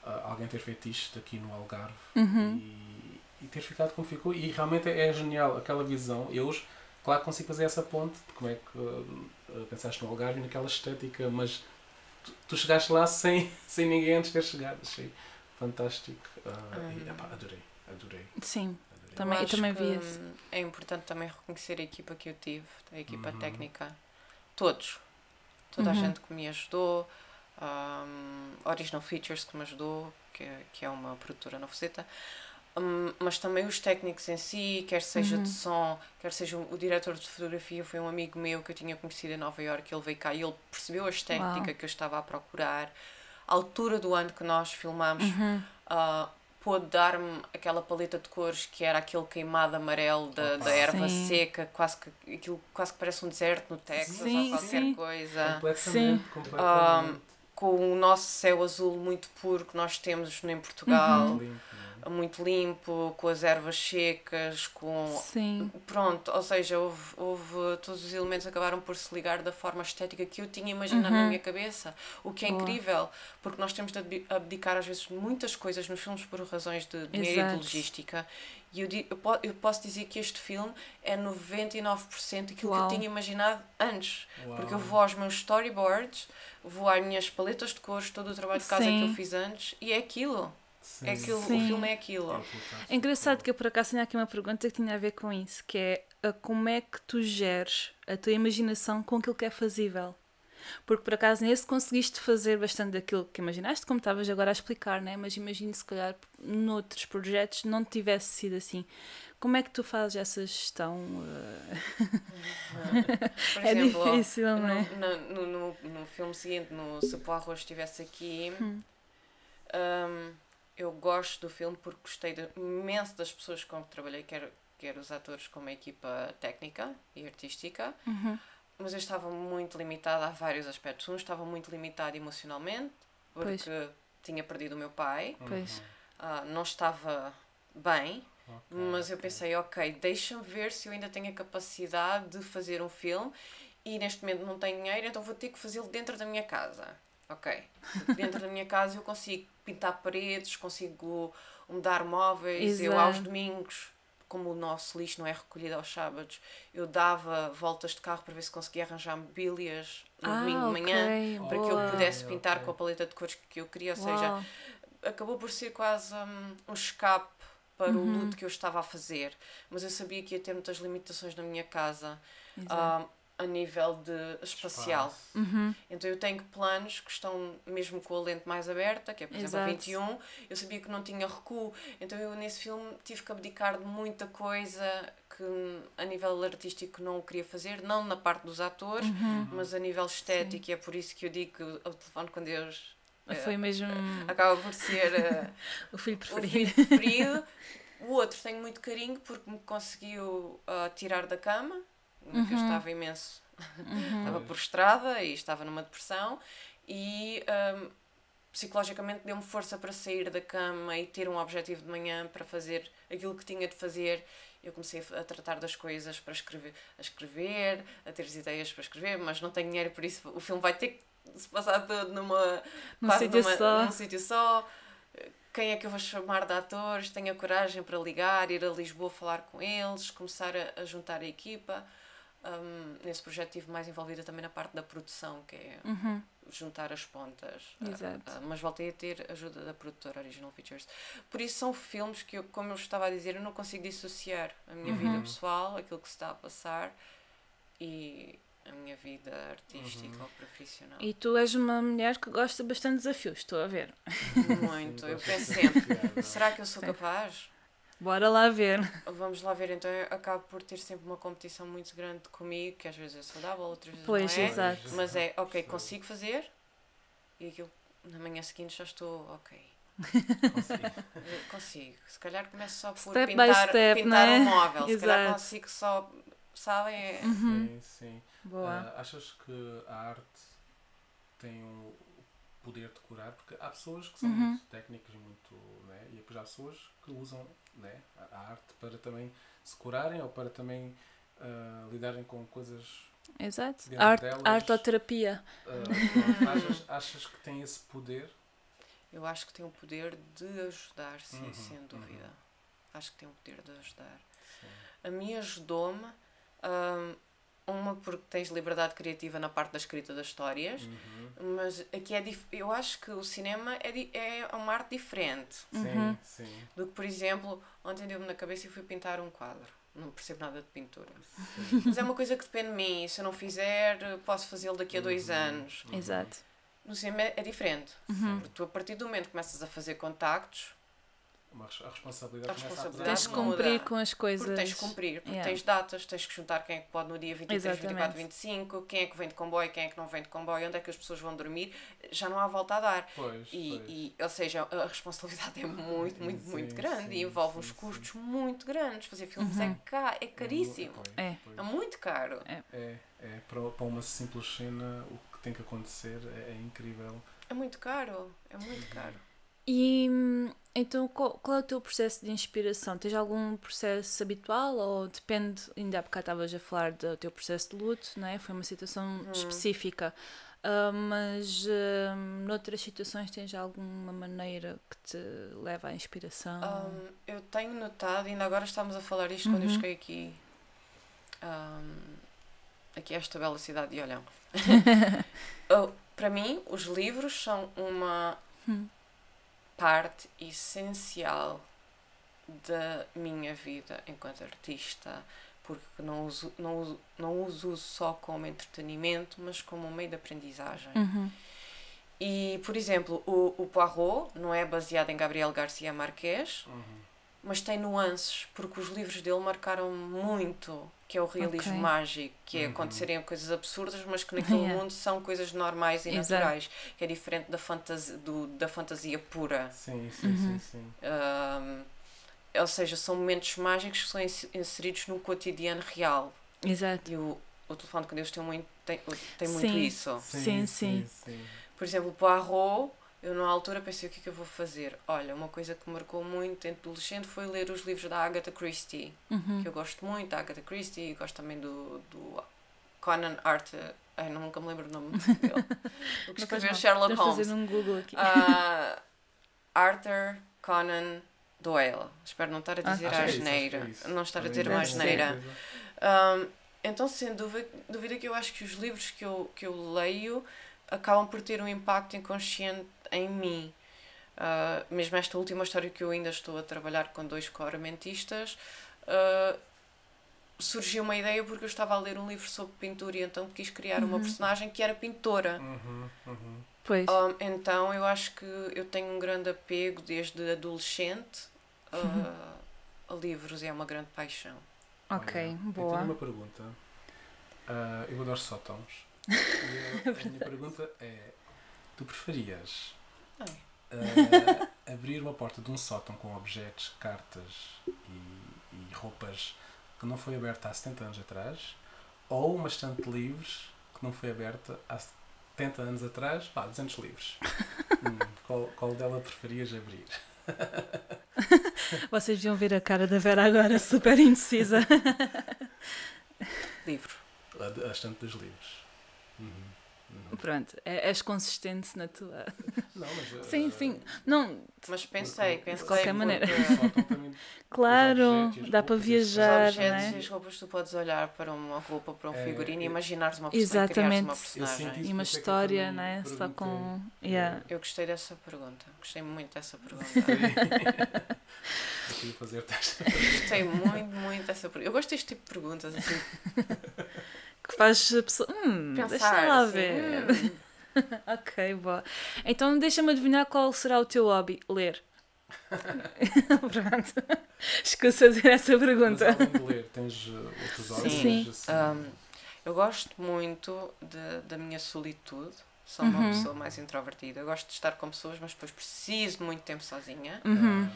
uh, alguém ter feito isto aqui no Algarve Uhum. e, e ter ficado como ficou. E realmente é genial aquela visão. Eu, hoje, claro, consigo fazer essa ponte de como é que uh, pensaste no Algarve e naquela estética, mas tu, tu chegaste lá sem, sem ninguém antes ter chegado. Achei fantástico. Uh, e, Uhum. epá, adorei, adorei, Sim. adorei. Também, eu, também vi hum, É importante também reconhecer a equipa que eu tive, a equipa Uhum. técnica. Todos. Toda Uhum. a gente que me ajudou. Um, Original Features que me ajudou, que, é- que é uma produtora na Fuseta. Hum, mas também os técnicos em si, quer seja Uhum. de som, quer seja o, o diretor de fotografia, foi um amigo meu que eu tinha conhecido em Nova Iorque, ele veio cá e ele percebeu as técnicas que eu estava a procurar, a altura do ano que nós filmamos, Uhum. ah, pôde dar-me aquela paleta de cores que era aquele queimado amarelo da, Opa. da erva Sim. seca, quase que, aquilo quase que parece um deserto no Texas Sim, ou qualquer sim. coisa. Completamente, completamente. Com o nosso céu azul muito puro que nós temos em Portugal, Uhum. Muito limpo, com as ervas secas, com Sim. Pronto, ou seja, houve, houve todos os elementos acabaram por se ligar da forma estética que eu tinha imaginado na Uhum. minha cabeça, o que é Boa. incrível, porque nós temos de abdi- abdicar às vezes muitas coisas nos filmes por razões de dinheiro e de Exato. logística. E eu, eu, po- eu posso dizer que este filme é 99% aquilo Uau. que eu tinha imaginado antes. Porque eu Uau. vou aos meus storyboards, vou às minhas paletas de cores, todo o trabalho de casa que Sim. eu fiz antes, e é aquilo. Sim. É aquilo Sim. o filme é aquilo. É. É engraçado que eu por acaso tinha aqui uma pergunta que tinha a ver com isso, que é a como é que tu geres a tua imaginação com aquilo que é fazível. Porque por acaso nesse conseguiste fazer bastante daquilo que imaginaste, como estavas agora a explicar, né? mas imagino se calhar noutros projetos não tivesse sido assim. Como é que tu fazes essa gestão? eh, Por é exemplo, difícil, não é? No, no, no, no filme seguinte, no Se o Arroz estivesse aqui, Hum. hum, eu gosto do filme porque gostei de, imenso das pessoas com que trabalhei, quer, quer os atores como a equipa técnica e artística, Uhum. mas eu estava muito limitada a vários aspectos. Um, estava muito limitada emocionalmente, Pois. porque tinha perdido o meu pai, Pois. ah, não estava bem, Ok, mas eu pensei, ok, deixa-me ver se eu ainda tenho a capacidade de fazer um filme e neste momento não tenho dinheiro, então vou ter que fazê-lo dentro da minha casa. Ok. Dentro da minha casa eu consigo pintar paredes, consigo mudar móveis, eu aos Exato. domingos, como o nosso lixo não é recolhido aos sábados, eu dava voltas de carro para ver se conseguia arranjar mobílias no Ah, domingo de manhã para que eu pudesse pintar ok. com a paleta de cores que eu queria, ou seja, Uau. acabou por ser quase um, um escape para Uhum. o luto que eu estava a fazer. Mas eu sabia que ia ter muitas limitações na minha casa Exato. um, a nível de espacial. Uhum. Então eu tenho planos que estão mesmo com a lente mais aberta, que é por exemplo a Exato. 21. Eu sabia que não tinha recuo, então eu nesse filme tive que abdicar de muita coisa que a nível artístico não o queria fazer, não na parte dos atores, Uhum. mas a nível estético, e é por isso que eu digo que o telefone com Deus eh, Foi mesmo acaba por ser. eh, o filho o preferido. filho preferido. O outro tenho muito carinho porque me conseguiu ah, tirar da cama, que eu estava imenso, estava prostrada e estava numa depressão e ahm, psicologicamente deu-me força para sair da cama e ter um objetivo de manhã para fazer aquilo que tinha de fazer. Eu comecei a tratar das coisas para escrever, a escrever, a ter as ideias para escrever, mas não tenho dinheiro por isso. O filme vai ter que se passar todo numa Num sítio numa- só. num sítio só. Quem é que eu vou chamar de atores? Tenho a coragem para ligar, ir a Lisboa falar com eles, começar a, a juntar a equipa. Um, nesse projeto estive mais envolvida também na parte da produção, que é Uhum. juntar as pontas. Exato. Ah, ah, mas voltei a ter ajuda da produtora Original Features. Por isso são filmes que, eu, como eu estava a dizer, eu não consigo dissociar a minha Uhum. vida pessoal, aquilo que se está a passar, e a minha vida artística Uhum. ou profissional. E tu és uma mulher que gosta bastante de desafios, estou a ver. Muito. Sim, Eu penso sempre, desafiar, será que eu sou Sim. capaz? Bora lá ver. Vamos lá ver, então eu acabo por ter sempre uma competição muito grande comigo, que às vezes é saudável, outras vezes Pois, não é. exato. Mas é, ok, Sim. consigo fazer, e aquilo, na manhã seguinte já estou, ok, Consigo. consigo. Se calhar começo só por Step by pintar, step, pintar não é? um móvel, se calhar Exato. consigo só, sabem, é... Uhum. Sim, sim. Boa. Ah, achas que a arte tem o poder de curar? Porque há pessoas que são Uhum. muito técnicas e muito. Né? E depois há pessoas que usam né? a arte para também se curarem ou para também ah, lidarem com coisas. Exato. dentro Arte, delas- artoterapia. pronto. achas, achas que tem esse poder? Eu acho que tem o poder de ajudar, sim, Uhum, sem uhum. dúvida. Acho que tem o poder de ajudar. Sim. A mim ajudou-me hum, uma porque tens liberdade criativa na parte da escrita das histórias, Uhum. mas aqui é dif- eu acho que o cinema é, di- é uma arte diferente Sim, sim. do que, por exemplo, ontem deu-me na cabeça e fui pintar um quadro. Não percebo nada de pintura. sim. Mas é uma coisa que depende de mim. Se eu não fizer, posso fazê-lo daqui a dois Uhum. anos. Exato. No cinema é é diferente. Uhum. Porque tu, a partir do momento que começas a fazer contactos, Uma a responsabilidade A começa responsabilidade Tens de cumprir com as coisas. porque tens de cumprir, porque Yeah. tens datas, tens que juntar quem é que pode no dia 23, Exatamente. 24, 25, quem é que vem de comboio, quem é que não vem de comboio, onde é que as pessoas vão dormir, já não há volta a dar. Pois, E, pois. e, ou seja, a responsabilidade é muito, muito, Sim, muito grande sim, e envolve sim, uns sim. custos muito grandes. Fazer filmes Uhum. é, ca é caríssimo. Pois, É. pois. É muito caro. É, é para, para uma simples cena o que tem que acontecer é, é incrível. É muito caro. É muito caro. E hum, então qual, qual é o teu processo de inspiração? Tens algum processo habitual ou depende, ainda há bocado estavas a falar do teu processo de luto, não é? Foi uma situação Uhum. específica. Ah, mas hum, noutras situações tens alguma maneira que te leva à inspiração? Um, eu tenho notado, ainda agora estamos a falar isto quando eu Uhum. cheguei aqui, um, aqui a esta bela cidade de Olhão. Para mim, os livros são uma Hum. Parte essencial da minha vida enquanto artista, porque não, uso, não, uso, não os uso só como entretenimento, mas como um meio de aprendizagem. Uhum. E, por exemplo, o, o Poirot não é baseado em Gabriel Garcia Marquez, Uhum. Mas tem nuances, porque os livros dele marcaram muito, que é o realismo Ok. mágico, que é Uhum. acontecerem coisas absurdas, mas que naquele Yeah. mundo são coisas normais e Exato. naturais, que é diferente da fantasia, do, da fantasia pura. Sim, sim, Uhum. sim, sim. Ahm, ou seja, são momentos mágicos que são ins- inseridos no cotidiano real. Exato. E o, o telefone com Deus tem muito, tem, tem muito Sim. isso. Sim, sim. sim. Por exemplo, Poirot, eu na altura pensei o que é que eu vou fazer. Olha, uma coisa que me marcou muito em adolescente foi ler os livros da Agatha Christie, Uhum. que eu gosto muito da Agatha Christie e gosto também do, do Conan Arthur. Ai, nunca me lembro o nome dele. O que escreveu. Sherlock Holmes. fazer um Google aqui. Ah, Arthur Conan Doyle. Espero não estar a Ah. dizer que a é é asneira. isso. Não estar a dizer uma asneira. coisa. Um, então, sem dúvida, dúvida que eu acho que os livros que eu, que eu leio acabam por ter um impacto inconsciente em mim. Uh, mesmo esta última história que eu ainda estou a trabalhar com dois coramentistas, uh, surgiu uma ideia porque eu estava a ler um livro sobre pintura e então quis criar uma Uhum. personagem que era pintora. Uhum, uhum. Pois. Um, então eu acho que eu tenho um grande apego desde adolescente uh, a livros e é uma grande paixão. ok, Olha, Eu boa. tenho uma pergunta. Ah, eu adoro sótãos. E a, a minha pergunta é: tu preferias Ah, abrir uma porta de um sótão com objetos, cartas e, e roupas que não foi aberta há 70 anos atrás? Ou uma estante de livros que não foi aberta há 70 anos atrás? Pá, 200 livros. Hum, qual, qual dela preferias abrir? Vocês deviam ver a cara da Vera agora, super indecisa. Livro. A, a estante dos livros. Uhum. Pronto, é- és consistente na tua. Não, mas, Sim, ah, sim. Não, Mas pensei, De pensei. qualquer porque maneira. Claro, dá para as Os viajar, não objetos é? e as roupas, tu podes olhar para uma roupa, para um É, figurino e imaginares uma personagem, Exatamente. uma personagem. E uma é história, não é? Só com. Yeah. Eu gostei dessa pergunta. Gostei muito dessa pergunta. Gostei muito, muito dessa pergunta. Eu gosto deste tipo de perguntas. Assim, Que faz a pessoa. Hum, pensar. deixa lá assim, ver. hum, Ok, boa. Então deixa-me adivinhar qual será o teu hobby. Ler. Pronto. Escuso fazer essa Mas pergunta. além de ler, tens uh, outros hobbies? Sim. assim, um, eu gosto muito de, da minha solitude. Sou uma Uhum. pessoa mais introvertida. Eu gosto de estar com pessoas, mas depois preciso de muito tempo sozinha. Uhum.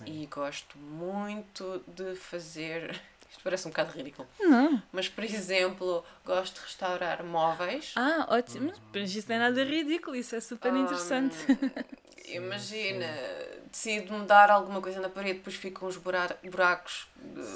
ah. E gosto muito de fazer. Isto parece um bocado ridículo. Não. Mas, por exemplo, gosto de restaurar móveis. Ah, ótimo. Mas isso não é nada ridículo, isso é super interessante. Hum, imagina, decido mudar alguma coisa na parede, depois ficam uns bura- buracos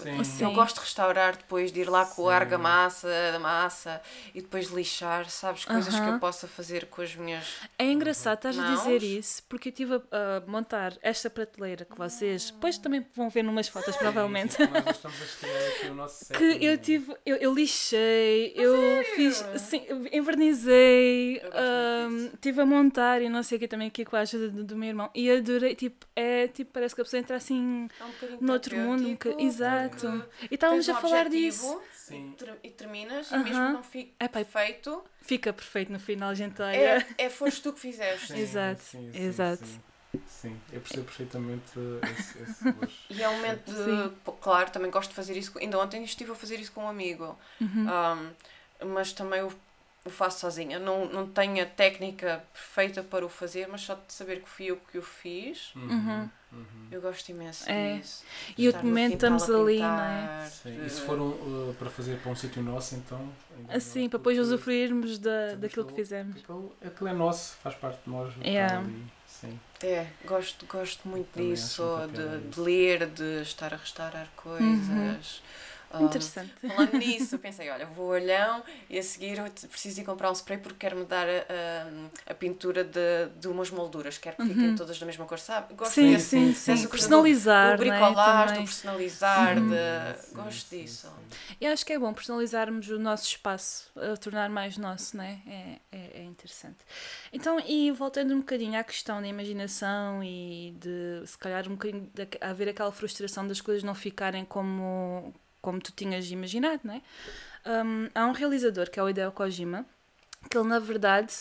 Sim. Sim. Eu gosto de restaurar depois de ir lá com Sim. argamassa da massa e depois lixar, sabes? Coisas que Aham. eu possa fazer com as minhas. É engraçado estás a dizer isso, porque eu estive a, a montar esta prateleira que vocês depois também vão ver numas fotos, provavelmente. Sim, nós estamos a estrear aqui o nosso set. Que eu tive, eu, eu lixei, eu fiz, sim, eu envernizei, ahm, estive a montar e não sei o que também aqui com a ajuda do, do meu irmão. E adorei, tipo, é tipo, parece que a pessoa entra assim É um no outro mundo, um exato. porque E estávamos a falar objetivo disso. Sim. E terminas, Aham. e mesmo que não fique e- perfeito, Fica perfeito no final, gente. olha. é, é foste tu que fizeste. Sim, Exato, sim, sim, exato. Sim, Sim, eu percebo perfeitamente esse, esse. E é um momento de. Sim. Claro, também gosto de fazer isso. Ainda ontem estive a fazer isso com um amigo. Uhum. Um, mas também o, o faço sozinha. Não, não tenho a técnica perfeita para o fazer, mas só de saber que fui eu que o fiz, Uhum. Uhum. eu gosto imenso É. disso. E no momento estamos ali, não é? Sim, e se for uh, para fazer para um sítio nosso, então. ainda Assim, para depois usufruirmos da, daquilo que o- fizemos. Aquilo, aquilo é nosso, faz parte de nós. Yeah. ali, sim. É, gosto, gosto muito disso, de, de ler, de estar a restaurar coisas. Uhum. Um, Interessante. Falando nisso, pensei, olha, vou ao olhão e a seguir preciso ir comprar um spray porque quero mudar a, a, a pintura de, de umas molduras. Quero que fiquem Uhum. todas da mesma cor, sabe? Gosto Sim, desse- sim, dessa sim. coisa Personalizar, do não é? bricolage, do Também. personalizar, Uhum. de... Sim, Gosto sim, disso. sim. E acho que é bom personalizarmos o nosso espaço, a tornar mais nosso, não é? É, é, é interessante. Então, e voltando um bocadinho à questão da imaginação e de, se calhar, um bocadinho de haver aquela frustração das coisas não ficarem como, como tu tinhas imaginado, não é? Um, há um realizador que é o Hideo Kojima, que ele, na verdade,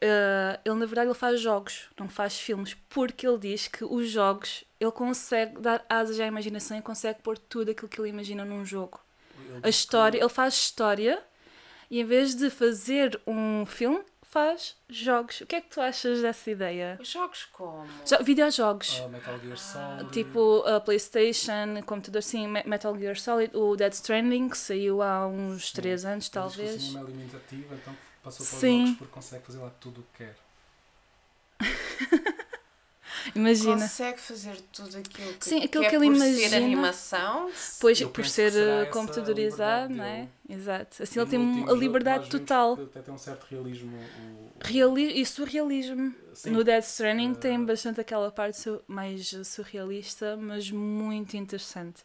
eh, ele, na verdade, ele faz jogos, não faz filmes, porque ele diz que os jogos, ele consegue dar asas à imaginação e consegue pôr tudo aquilo que ele imagina num jogo a história, ele faz história e em vez de fazer um filme, faz jogos. O que é que tu achas dessa ideia? Os jogos como? Jo videojogos. Ah, Metal Gear Solid. Tipo a PlayStation, computador, sim, Me- Metal Gear Solid, o Dead Stranding, que saiu há uns Sim. 3 anos, talvez. cinema é limitativo, então passou para Sim. jogos porque consegue fazer lá tudo o que quer. Imagina. Consegue fazer tudo aquilo que Sim, aquilo quer que ele por imagina. ser animação. Pois, Eu por ser que eh, computadorizado, não é? Exato. Assim E ele tem último a liberdade total. que Até tem um certo realismo. O, Reali e surrealismo. Sim. No Dead Stranding tem Eh, bastante aquela parte mais surrealista, mas muito interessante.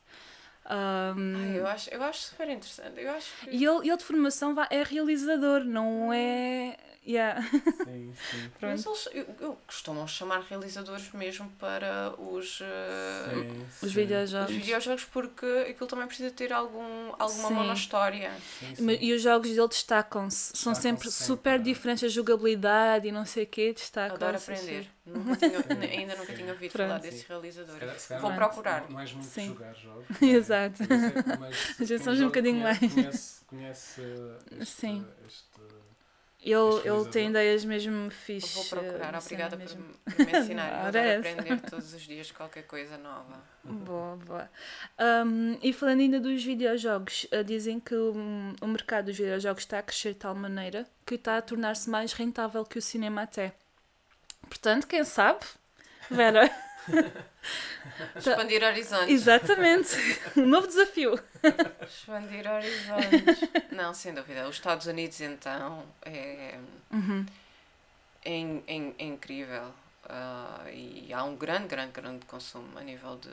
Ahm, Ai, eu, acho, eu acho super interessante. Eu acho que... e ele, ele de formação é realizador, não é. Yeah. Sim, sim. Mas eles eu, eu costumam chamar realizadores mesmo para os, eh, sim, Os sim. videojogos. os videojogos porque aquilo também precisa ter algum, alguma Sim. mão na história. Sim, sim. E os jogos dele destacam-se. São Destacam-se sempre sempre, super é. diferentes, a jogabilidade e não sei o quê, destacam-se. Adoro aprender. Nunca tinha- ainda nunca sim. tinha ouvido Pronto. falar desses realizadores. Se calhar- se calhar Vou não- procurar. Não, não és muito Sim. jogar jogos. é? Exato. É mas Já quem somos um bocadinho mais. Conhece, conhece este, Sim. este- Ele, ele tem ideias mesmo fixe. Vou procurar. eh, Obrigada por, por me ensinar. Adoro aprender todos os dias qualquer coisa nova. Boa, boa. Um, e falando ainda dos videojogos, uh, dizem que um, o mercado dos videojogos está a crescer de tal maneira que está a tornar-se mais rentável que o cinema até. Portanto, quem sabe? Vera. Expandir horizontes. exatamente. Um novo desafio. Expandir horizontes. Não, sem dúvida. Os Estados Unidos, então, é, Uhum. é, é é incrível. Ah, e há um grande, grande, grande consumo a nível de,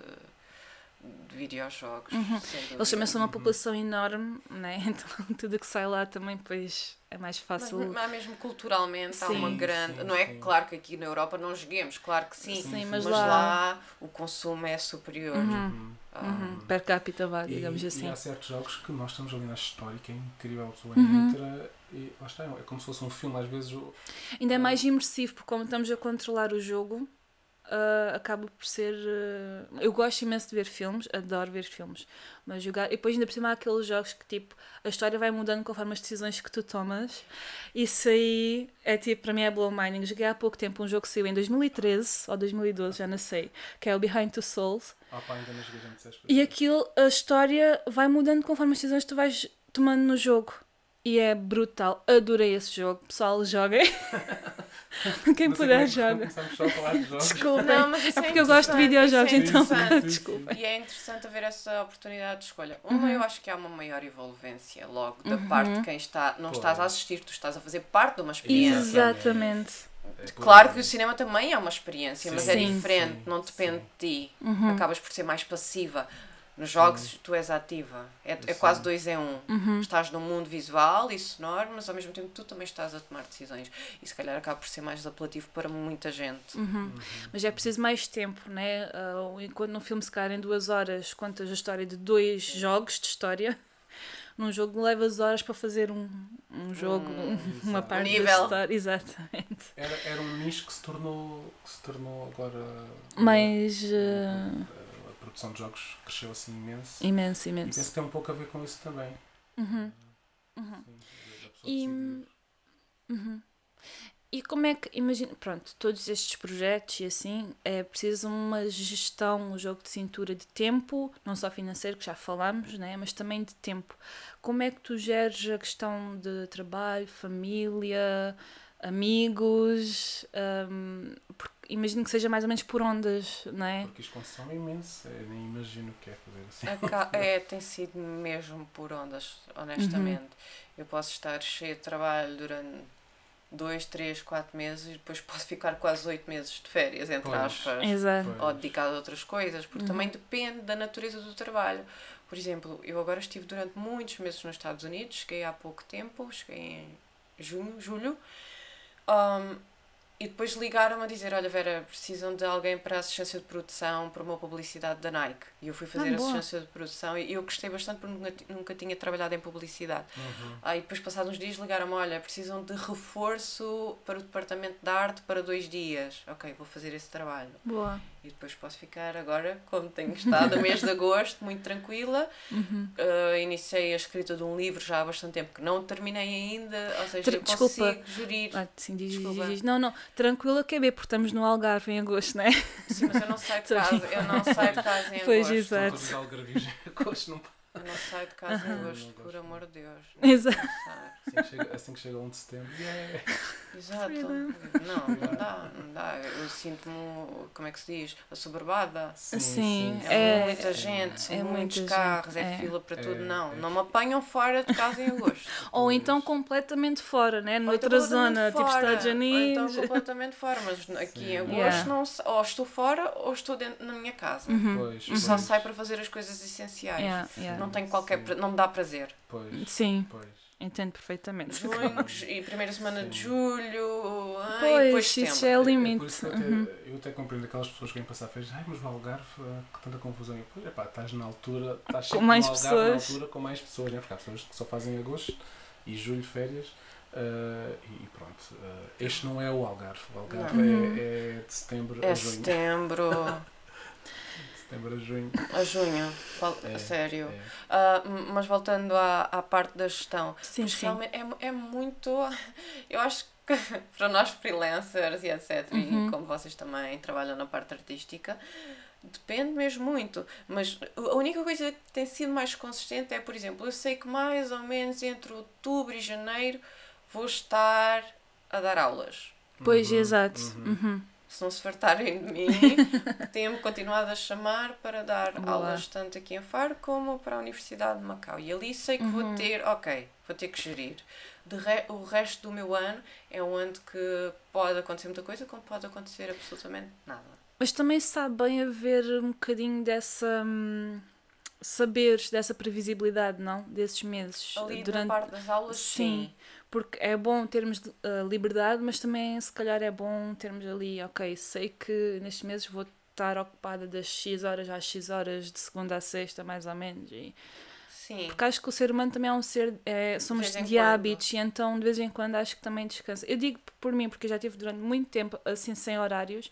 de videojogos. Uhum. Eles também são uma população enorme, né? então tudo que sai lá também pois é mais Mas, fácil. mas mesmo culturalmente há Sim. uma grande. Sim, não é sim. claro que aqui na Europa não joguemos, claro que sim. Sim, sim, mas, mas lá, lá... o consumo é superior. Uhum. Uhum. Ah, uhum, per capita, vá, E, digamos e assim. há certos jogos que nós estamos ali na história, que é incrível, a pessoa Uhum. entra e lá está, é como se fosse um filme, às vezes o- Ainda é mais imersivo, porque como estamos a controlar o jogo, ah, acaba por ser. ah, eu gosto imenso de ver filmes, adoro ver filmes, mas jogar. E depois ainda por cima há aqueles jogos que tipo, a história vai mudando conforme as decisões que tu tomas. Isso aí é tipo, para mim é blow mining. Joguei há pouco tempo um jogo que saiu em 2013 ou 2012, já não sei, que é o Behind Two Souls. ah pá, ainda não joguei, já me disseste. E aquilo, a história vai mudando conforme as decisões que tu vais tomando no jogo. E é brutal. Adorei esse jogo. Pessoal, joguem. Quem puder é que joga. Começamos só a falar de jogos. Desculpem. Não, mas isso É porque eu gosto de interessante, videojogos, é então. Desculpa. E é interessante haver essa oportunidade de escolha. Uma, Uhum. eu acho que há uma maior envolvência logo da parte de quem está. Não estás a assistir, tu estás a fazer parte de uma experiência. Exatamente. É Claro que o cinema também é uma experiência, mas é Sim. diferente, Sim, não depende sim. de ti. Uhum. Acabas por ser mais passiva. Nos jogos, tu és ativa. É, é quase dois em um. Uhum. Estás num mundo visual e sonoro, mas ao mesmo tempo tu também estás a tomar decisões. E se calhar acaba por ser mais apelativo para muita gente. Uhum. Mas é preciso mais tempo, né? Ah, enquanto num filme se calhar em duas horas contas a história de dois jogos de história, num jogo levas horas para fazer um, um jogo, Hum, um- uma parte Um da história. Exatamente. Era, era um nicho que se tornou, que se tornou agora. Ah, a produção de jogos cresceu assim imenso. imenso, E imenso. penso que tem um pouco a ver com isso também. Uhum. Sim, da pessoa E. Uhum. e como é que, imagina, pronto, todos estes projetos e assim, é preciso uma gestão, um jogo de cintura de tempo, não só financeiro, que já falámos, né, mas também de tempo. Como é que tu geres a questão de trabalho, família, amigos? porque imagino que seja mais ou menos por ondas, não é? Porque isto consome imenso. Eu nem imagino o que é fazer assim. É, tem sido mesmo por ondas, honestamente. Eu posso estar cheio de trabalho durante dois, três, quatro meses e depois posso ficar quase oito meses de férias, entre Pois. aspas. Exato. Ou dedicado a outras coisas, porque também depende da natureza do trabalho. Por exemplo, eu agora estive durante muitos meses nos Estados Unidos, cheguei há pouco tempo, cheguei em junho, julho, um, e depois ligaram-me a dizer: Olha, Vera, precisam de alguém para assistência de produção para uma publicidade da Nike. E eu fui fazer Ah, assistência de produção e eu gostei bastante porque nunca, nunca tinha trabalhado em publicidade. Uhum. Aí depois, passados uns dias, ligaram-me: Olha, precisam de reforço para o departamento de arte para dois dias. Ok, vou fazer esse trabalho. Boa. E depois posso ficar agora, como tenho estado, no mês de agosto, muito tranquila. Uhum. Uh, iniciei a escrita de um livro já há bastante tempo que não terminei ainda, ou seja, Tra- eu desculpa. consigo gerir. Ah, sim, diz, diz, Desculpa. diz. Não, não, tranquilo, acabei, porque estamos no Algarve em agosto, não é? Sim, mas eu não saio de casa, eu não saio de casa em Pois, agosto. exato. Todos os algarvios coxo não não saio de casa em agosto, por amor de Deus. Exato. Não saio. assim que chega, assim que chega 1 de setembro. Yeah. Exato. Não, não dá, não dá. Eu sinto-me, como é que se diz? Assoberbada. Sim, É, É- muita gente, são é muitos muita carros, gente, é, é. fila para É, tudo. Não, é. não me apanham fora de casa em agosto. Ou Pois. então completamente fora, né? Noutra então completamente zona, tipo fora, Estados Unidos. Ou então completamente fora, mas aqui em Sim. agosto Yeah. não, ou estou fora ou estou dentro na minha casa. Uhum. Pois, E só pois, saio para fazer as coisas essenciais. Yeah, yeah. Não tenho qualquer. Sim. pra- Não me dá prazer. Pois, Sim, pois. entendo perfeitamente. Junho e primeira semana de Sim. julho. ai, Pois, depois isso setembro. já é o É por limite. isso que eu, Uhum. até, eu até compreendo aquelas pessoas que vêm passar férias. Ai, mas o Algarve, que tanta confusão. E, Pois, epá, estás na altura, estás Com sempre mais Algarve pessoas. na altura com mais pessoas, né? Porque há pessoas que só fazem agosto e julho férias. ah, e pronto, ah, este não é o Algarve. O Algarve é, é de setembro É a junho. setembro De setembro a junho. a junho. Fal- É, a sério. É. M- mas voltando à, à parte da gestão. Sim, sim. realmente é, é muito. Eu acho que para nós freelancers e etc., Uhum. e como vocês também trabalham na parte artística, depende mesmo muito. Mas a única coisa que tem sido mais consistente é, por exemplo, eu sei que mais ou menos entre outubro e janeiro vou estar a dar aulas. Pois, Uhum, exato. uhum. Se não se fartarem de mim, tenho-me continuado a chamar para dar Boa. aulas tanto aqui em Faro como para a Universidade de Macau. E ali sei que Uhum. vou ter, ok, vou ter que gerir. Re- o resto do meu ano é um ano que pode acontecer muita coisa, como pode acontecer absolutamente nada. Mas também sabe bem haver um bocadinho dessa. Hum, saberes, dessa previsibilidade, não? Desses meses. Ali durante... parte das aulas, Sim. sim. Porque é bom termos de, uh, liberdade, mas também se calhar é bom termos ali, ok, sei que nestes meses vou estar ocupada das X horas às X horas, de segunda a sexta, mais ou menos. E... Sim. Porque acho que o ser humano também é um ser, é, somos de quando. hábitos, e então de vez em quando acho que também descansa. Eu digo por mim, porque eu já tive durante muito tempo assim, sem horários,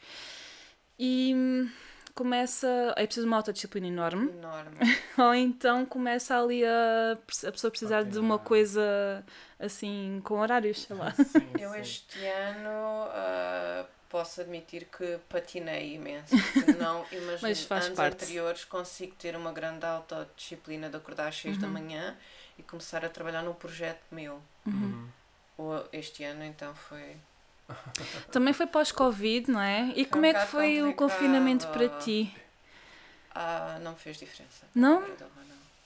e hum, começa. É preciso uma autodisciplina enorme. Enorme. Ou então começa ali a, a pessoa precisar de uma coisa assim com horários, sei lá. Sim, Eu sim. este ano ah, posso admitir que patinei imenso. Não imagino Mas anos parte. anteriores consigo ter uma grande autodisciplina de acordar às 6 da Uhum. manhã e começar a trabalhar num projeto meu. Uhum. O- Este ano então foi Também foi pós-Covid, não é? E Foi como um é que foi o complicado. confinamento para ti? Ah, não me fez diferença. Não? Não.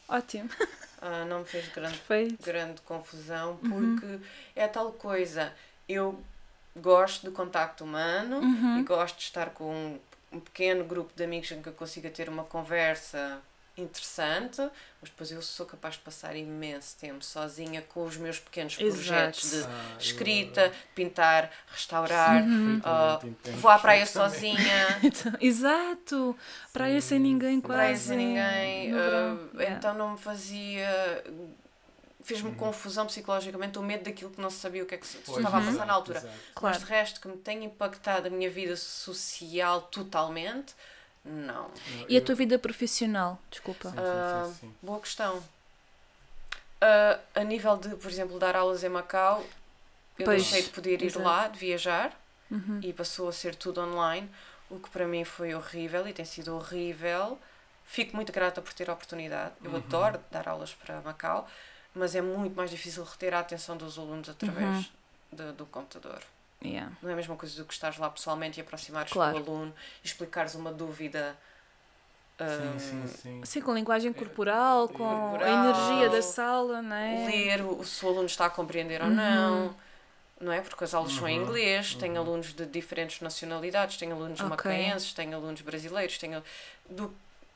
Ótimo, Ah, não me fez grande perfeito. grande confusão Uhum. porque é tal coisa. Eu gosto do contacto humano Uhum. e gosto de estar com um, um pequeno grupo de amigos em que eu consiga ter uma conversa interessante, mas depois eu sou capaz de passar imenso tempo sozinha com os meus pequenos projetos de Ah, eu- escrita, pintar, restaurar, Uhum. entendo vou à praia sozinha. Então, Exato, praia sem ninguém quase. praia sem ninguém. Yeah. então não me fazia. fez-me Uhum. confusão psicologicamente, o medo daquilo que não se sabia o que é que se Pois, estava a exato, passar na altura. exato. Claro. Mas de resto, que me tenha impactado a minha vida social totalmente, não. E a tua vida profissional? Desculpa. Sim, sim, sim, sim. Boa questão. Ah, a nível de, por exemplo, dar aulas em Macau, eu Pois, deixei de poder ir exato. lá, de viajar, Uhum. e passou a ser tudo online, o que para mim foi horrível e tem sido horrível. Fico muito grata por ter a oportunidade. Eu Uhum. adoro dar aulas para Macau, mas é muito mais difícil reter a atenção dos alunos através Uhum. do, do computador. Yeah. Não é a mesma coisa do que estares lá pessoalmente e aproximares Claro. do aluno e explicares uma dúvida. Sim, ah, sim, sim. Sim, com linguagem corporal, com a Corporal. energia da sala, não é? ler o, se o aluno está a compreender ou Uhum. não, não é? Porque as aulas são em Uhum, inglês, tem uhum. alunos de diferentes nacionalidades, tem alunos Ok. macaenses, tem alunos brasileiros, tem, do-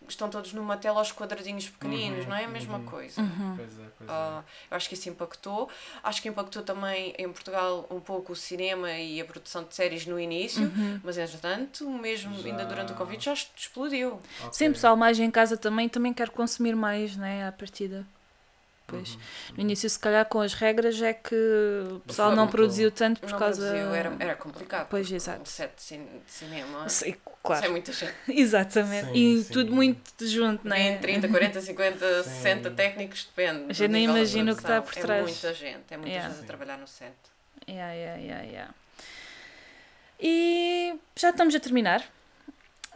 estão todos numa tela aos quadradinhos pequeninos, Uhum, não é a mesma uhum. coisa. Uhum. Pois é, pois é. Ah, eu acho que isso impactou. Acho que impactou também em Portugal um pouco o cinema e a produção de séries no início, Uhum. mas entretanto, mesmo ainda Já. durante o Covid, já explodiu. Ok. Sim, pessoal, mais em casa também, também quer consumir mais, né, à partida. Pois. Uhum, No início, se calhar, com as regras, é que o pessoal não Facilitou. produziu tanto por Não causa... produziu, era, era complicado. Pois, exato. Um set de, cin- de cinema. Sim, Isso é claro. muita gente. Exatamente. Sim, e sim. tudo muito junto, não é? Vêm 30, 40, 50, Sim. 60 técnicos, depende. Já nem imagino o que está por trás. É muita gente, é muita Yeah. gente a trabalhar no set. Yeah, yeah, yeah, yeah. E já estamos a terminar,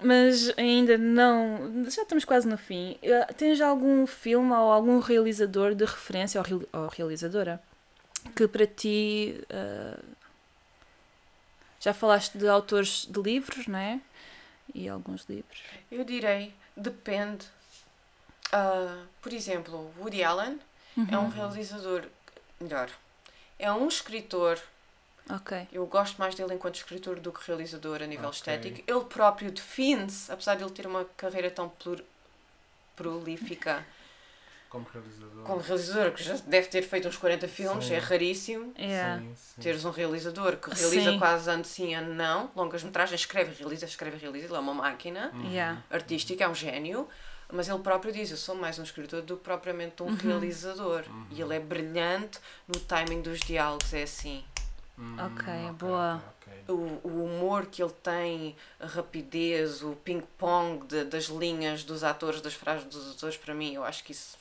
mas ainda não. Já estamos quase no fim. Eh, Tens algum filme ou algum realizador de referência ou, ou realizadora que para ti. eh, já falaste de autores de livros, não é? E alguns livros. Eu direi, depende. Ah, por exemplo, Woody Allen é Uhum. um realizador, melhor, é um escritor. Ok. Eu gosto mais dele enquanto escritor do que realizador a nível Ok. estético. Ele próprio define-se, apesar de ele ter uma carreira tão plur- prolífica Como realizador. como realizador, que já deve ter feito uns 40 filmes, Sim. é raríssimo. Yeah. Sim, sim. teres um realizador que realiza Sim. quase ano sim, ano não, longas metragens, escreve, realiza, escreve, realiza, ele é uma máquina Uhum. Yeah. artística, é um gênio, mas ele próprio diz, eu sou mais um escritor do que propriamente um Uhum. realizador. E ele é brilhante no timing dos diálogos, é assim. Hum, Ok, boa. ok, ok. O, o humor que ele tem, a rapidez, o ping-pong das linhas dos atores, das frases dos atores, para mim, eu acho que isso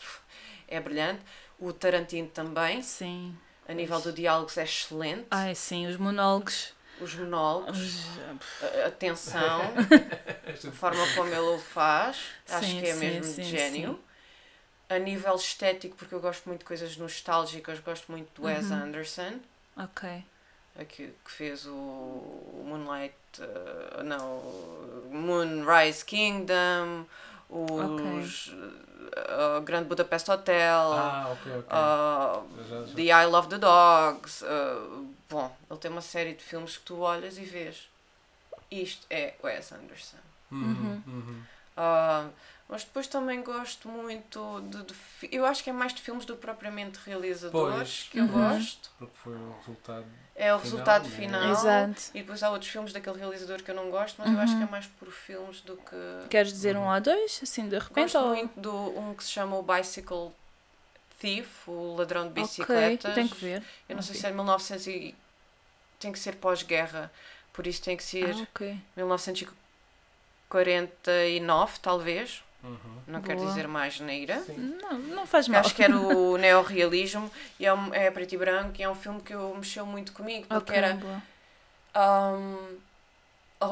é brilhante. O Tarantino também, Sim. a nível de diálogos, é excelente. Ai, sim, os monólogos. Os monólogos. Os- a- atenção, a forma como ele o faz, acho Sim, que é sim, mesmo sim, de gênio. A nível estético, porque eu gosto muito de coisas nostálgicas, gosto muito do Wes Uhum. Anderson, Ok. Aqui, que fez o, o Moonlight, uh, não, Moonrise Kingdom, os uh, Grand Budapest Hotel, Ah, ok, ok. uh, Já- já- The I Love the Dogs. uh, bom, ele tem uma série de filmes que tu olhas e vês. Isto é Wes Anderson. Uhum, uhum. Mas depois também gosto muito de, de Eu acho que é mais de filmes do que propriamente realizadores Pois. que eu Uhum. gosto. Porque foi o resultado. É o Final, resultado né? final. Exato. E depois há outros filmes daquele realizador que eu não gosto, mas eu acho Uhum. que é mais por filmes do que. Queres dizer um ou dois, assim, de repente? Gosto ou... muito do um que se chama o Bicycle Thief, o ladrão de bicicletas. tenho que ver. Eu não sei Ok. se é de 1900 e. tem que ser pós-guerra, por isso tem que ser Ah, ok. 1949, talvez. Uhum. Não quero Boa. dizer mais neira. Sim. Não, não faz mal. acho que era o neorrealismo e é, um, é preto e branco e é um filme que eu mexeu muito comigo porque Ok, era um,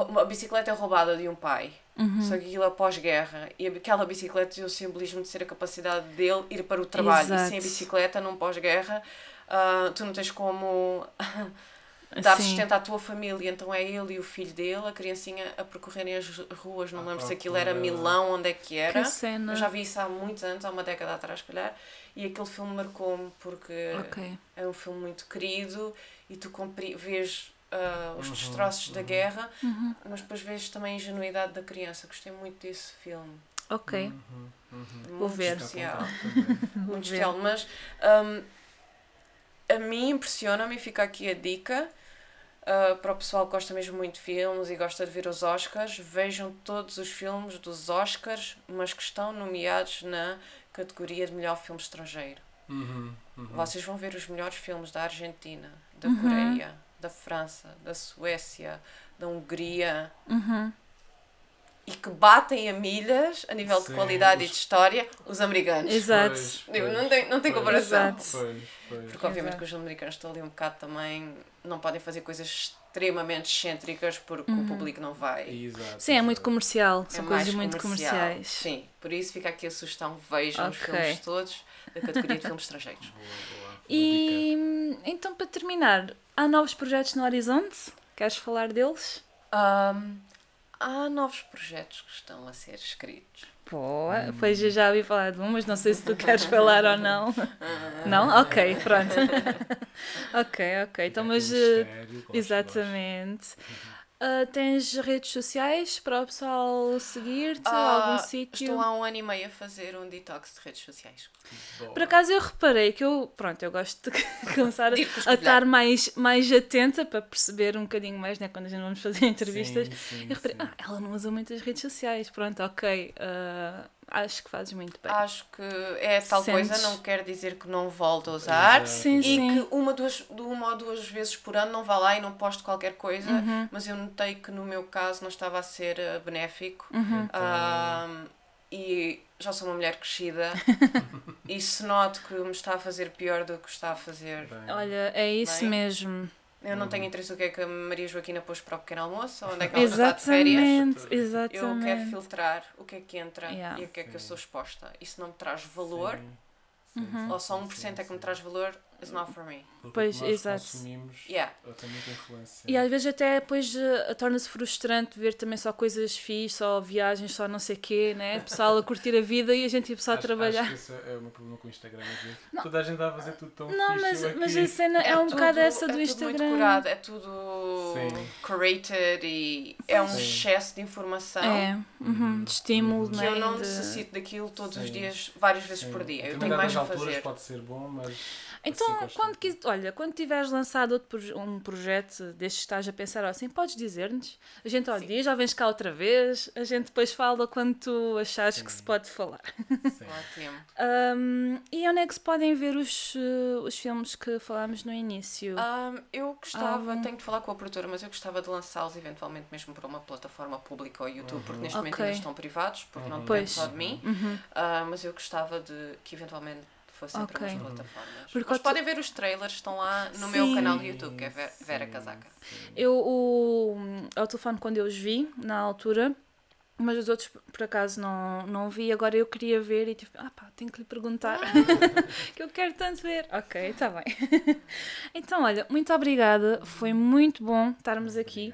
uma bicicleta é roubada de um pai Uhum. só que aquilo é pós-guerra e aquela bicicleta tem o simbolismo de ser a capacidade dele ir para o trabalho e sem a Exato. bicicleta num pós-guerra ah, tu não tens como dar Sim. sustento à tua família, então é ele e o filho dele, a criancinha a percorrerem as ruas, não À lembro se aquilo era. Milão, onde é que era. Que cena. Eu já vi isso há muitos anos, há uma década atrás, se calhar, e aquele filme marcou-me porque Ok. é um filme muito querido e tu compri- vês ah, os Uhum, destroços da uhum. guerra, Uhum. mas depois vês também a ingenuidade da criança. Gostei muito desse filme. Ok. Uhum, uhum. Muito Vou ver. especial. Muito ver. especial. Mas hum, a mim impressiona-me e fica aqui a dica. Ah, para o pessoal que gosta mesmo muito de filmes e gosta de ver os Oscars, vejam todos os filmes dos Oscars, mas que estão nomeados na categoria de melhor filme estrangeiro. Uhum, uhum. Vocês vão ver os melhores filmes da Argentina, da Uhum. Coreia, da França, da Suécia, da Hungria Uhum. E que batem a milhas a nível de Sim, qualidade e os- de história os americanos. Exato. Pois, pois, não tem, não tem pois. comparação. Exato. Pois, pois. Porque obviamente Exato. que os americanos estão ali um bocado também, não podem fazer coisas extremamente excêntricas porque Uhum. o público não vai. Exato, Sim, é muito comercial. É São coisas muito comercial. comerciais. Sim, por isso fica aqui a sugestão, vejam os Ok. filmes todos da categoria de filmes estrangeiros. Boa, boa. E então, para terminar, há novos projetos no horizonte? Queres falar deles? Ahm, há novos projetos que estão a ser escritos. Pô, Hum. pois eu já ouvi falar de um, mas não sei se tu queres falar ou não. Não? Ok, pronto. ok, ok. Então, mas. eh, mistério, gosto, Exatamente. Ah, tens redes sociais para o pessoal seguir-te? Ah, algum sítio? Estou há um ano e meio a fazer um detox de redes sociais. Boa. Por acaso eu reparei que eu, pronto, eu gosto de começar a, estar mais, mais atenta para perceber um bocadinho mais, né, quando a gente vamos fazer entrevistas. Sim, sim, Eu reparei, sim. ah, ela não usa muitas redes sociais, pronto, ok, ah, acho que fazes muito bem. Acho que é tal Sentes? coisa, não quer dizer que não volto a usar. Exato. sim, E sim. que uma, duas, de uma ou duas vezes por ano não vá lá e não posto qualquer coisa, Uhum, mas eu notei que no meu caso não estava a ser eh, benéfico. uhum. Então, Ahm, e já sou uma mulher crescida e se noto que me está a fazer pior do que está a fazer. bem. Olha, é isso Bem, mesmo. Eu não Uhum. tenho interesse no que é que a Maria Joaquina pôs para o pequeno almoço, ou onde é que ela está de férias. Exatamente, Eu quero filtrar o que é que entra Yeah. e o que é que eu Sim. sou exposta. E se não me traz valor, Sim, sim, Uhum. sim, ou só sim, 1% é que me sim. traz valor, is not for me. Porque Pois, o nós exato. consumimos Yeah. tem muita influência. E às vezes até depois eh, torna-se frustrante ver também só coisas fixes, só viagens, só não sei quê, né? Pessoal a curtir a vida e a gente tipo, só a trabalhar. Acho que esse é o meu problema com o Instagram. é ver Toda a gente vai fazer tudo tão Não, mas, mas a cena é, um tudo- bocado essa do é Tudo muito Instagram. curado, é tudo Sim. curated e é um Sim. excesso de informação É, uhum, de estímulo, que né? eu não necessito daquilo todos os Sim. dias, várias vezes Sim. por dia. Eu tenho mais a alturas fazer. pode ser bom, mas. Então, assim, quando quis, olha, quando tiveres lançado outro proje- um projeto destes que estás a pensar assim, podes dizer-nos? A gente ao dia, já vens cá outra vez, a gente depois fala quando tu achares que Sim. se pode falar. Sim. Ótimo. Um, e onde é que se podem ver os, eh, os filmes que falámos no início? Ahm, eu gostava, tenho de falar com a produtora, mas eu gostava de lançá-los eventualmente mesmo para uma plataforma pública ou YouTube, porque Uhum. neste momento Ok. ainda estão privados, porque não Uhum. depende Pois. só de mim. Uhum. Ah, mas eu gostava de que eventualmente fossem Ok. para Uhum. plataformas. Porque mas podem ver os trailers, estão lá no meu Sim. canal do YouTube, que é Vera sim, Casaca. sim. Eu, o, ao telefone, quando eu os vi, na altura, mas os outros, por acaso, não, não vi. Agora eu queria ver e tipo, ah pá, tenho que lhe perguntar. que eu quero tanto ver. Ok, está bem. então, olha, muito obrigada. Foi muito bom estarmos aqui.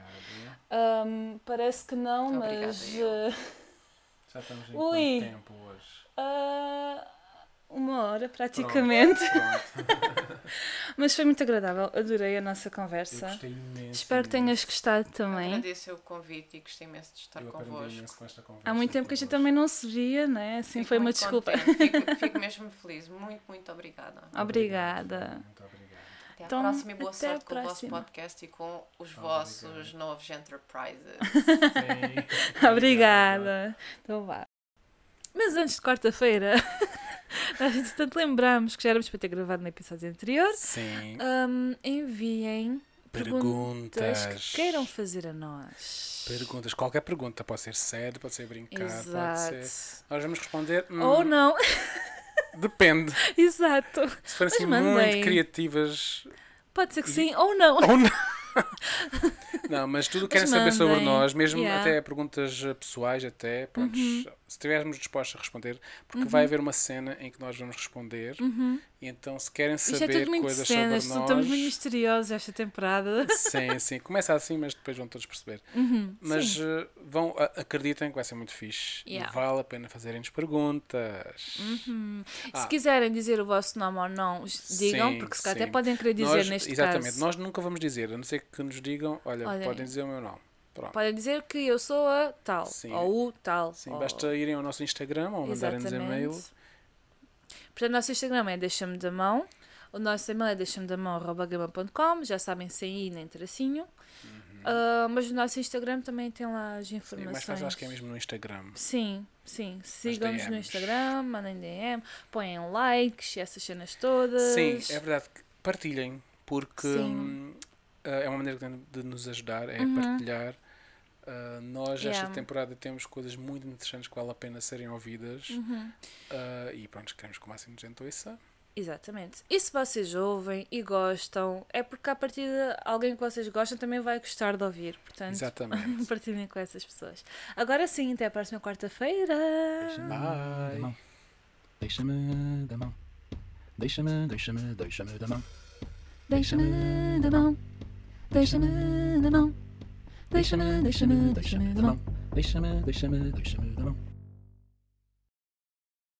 Ahm, parece que não, Obrigada, mas. eu. eh, Já estamos em Ui. quanto tempo hoje? ah, uma hora praticamente. Pronto. Mas foi muito agradável. Adorei a nossa Eu conversa. gostei imenso. Espero que tenhas gostado também. Agradeço o convite e gostei imenso de estar Eu convosco. imenso com esta conversa. Há muito tempo que a gente também não se via, né? Assim Fico foi uma muito desculpa. Fico, fico mesmo feliz. Muito, muito obrigada. Obrigada. Muito obrigado. Até à Então, próxima e boa sorte com o vosso podcast e com os vossos novos enterprises. Sim. Obrigada. Então vá. Mas antes de quarta-feira, a gente tanto lembramos que já éramos para ter gravado no episódio anterior. Sim. Hum, enviem perguntas Perguntas. que queiram fazer a nós. Perguntas. Qualquer pergunta. Pode ser sério, pode ser brincar, pode Exato. ser. Nós vamos responder. hum, Ou não. Depende. Exato. Se forem assim muito criativas. Pode ser que sim ou não. Ou não. Não, mas tudo o que querem saber sobre nós, mesmo Yeah. até perguntas pessoais, até, Uhum. Se estivermos dispostos a responder, porque Uhum. vai haver uma cena em que nós vamos responder. E então, se querem é saber muito coisas cenas, sobre estamos muito nós. misteriosos esta temporada. Sim, sim. Começa assim, mas depois vão todos perceber. Uhum, Mas eh, vão, acreditem que vai ser muito fixe. Yeah. E vale a pena fazerem-nos perguntas. Uhum. Ah. Se quiserem dizer o vosso nome ou não, digam, Sim, porque se calhar até podem querer dizer Nós- neste exatamente, caso. nós nunca vamos dizer, a não ser que nos digam, olha, Olhem. podem dizer o meu nome. Pronto. Podem dizer que eu sou a tal, Sim. ou o tal. Sim, ou... basta irem ao nosso Instagram ou mandarem-nos e-mail. Portanto, o nosso Instagram é deixa-me da mão, o nosso e-mail é deixa-me da mão, gama.com, já sabem sem i nem tracinho. Ah, mas o nosso Instagram também tem lá as Uhum. Sim, informações. mais fácil acho que é mesmo no Instagram. Sim, sim. Sigam-nos no. Instagram, mandem DM, põem likes, essas cenas todas. Sim, é verdade. Partilhem, porque Sim. Eh, é uma maneira que tem de nos ajudar, é Uhum. partilhar. Uh, nós, esta Yeah. temporada, temos coisas muito interessantes que vale a pena serem ouvidas. Uhum. Uh, e pronto, queremos que o máximo de gente ouça. Exatamente. E se vocês ouvem e gostam, é porque a partir de alguém que vocês gostam também vai gostar de ouvir. Portanto, Exatamente. partilhem com essas pessoas. Agora sim, até a próxima quarta-feira. Deixa-me Bye. da mão. Deixa-me da mão. Deixa-me, deixa-me, deixa-me da mão. Deixa-me da mão. Deixa-me da mão. Deixa-me, deixa-me, deixa-me da mão. Deixa-me, deixa-me, deixa-me da mão.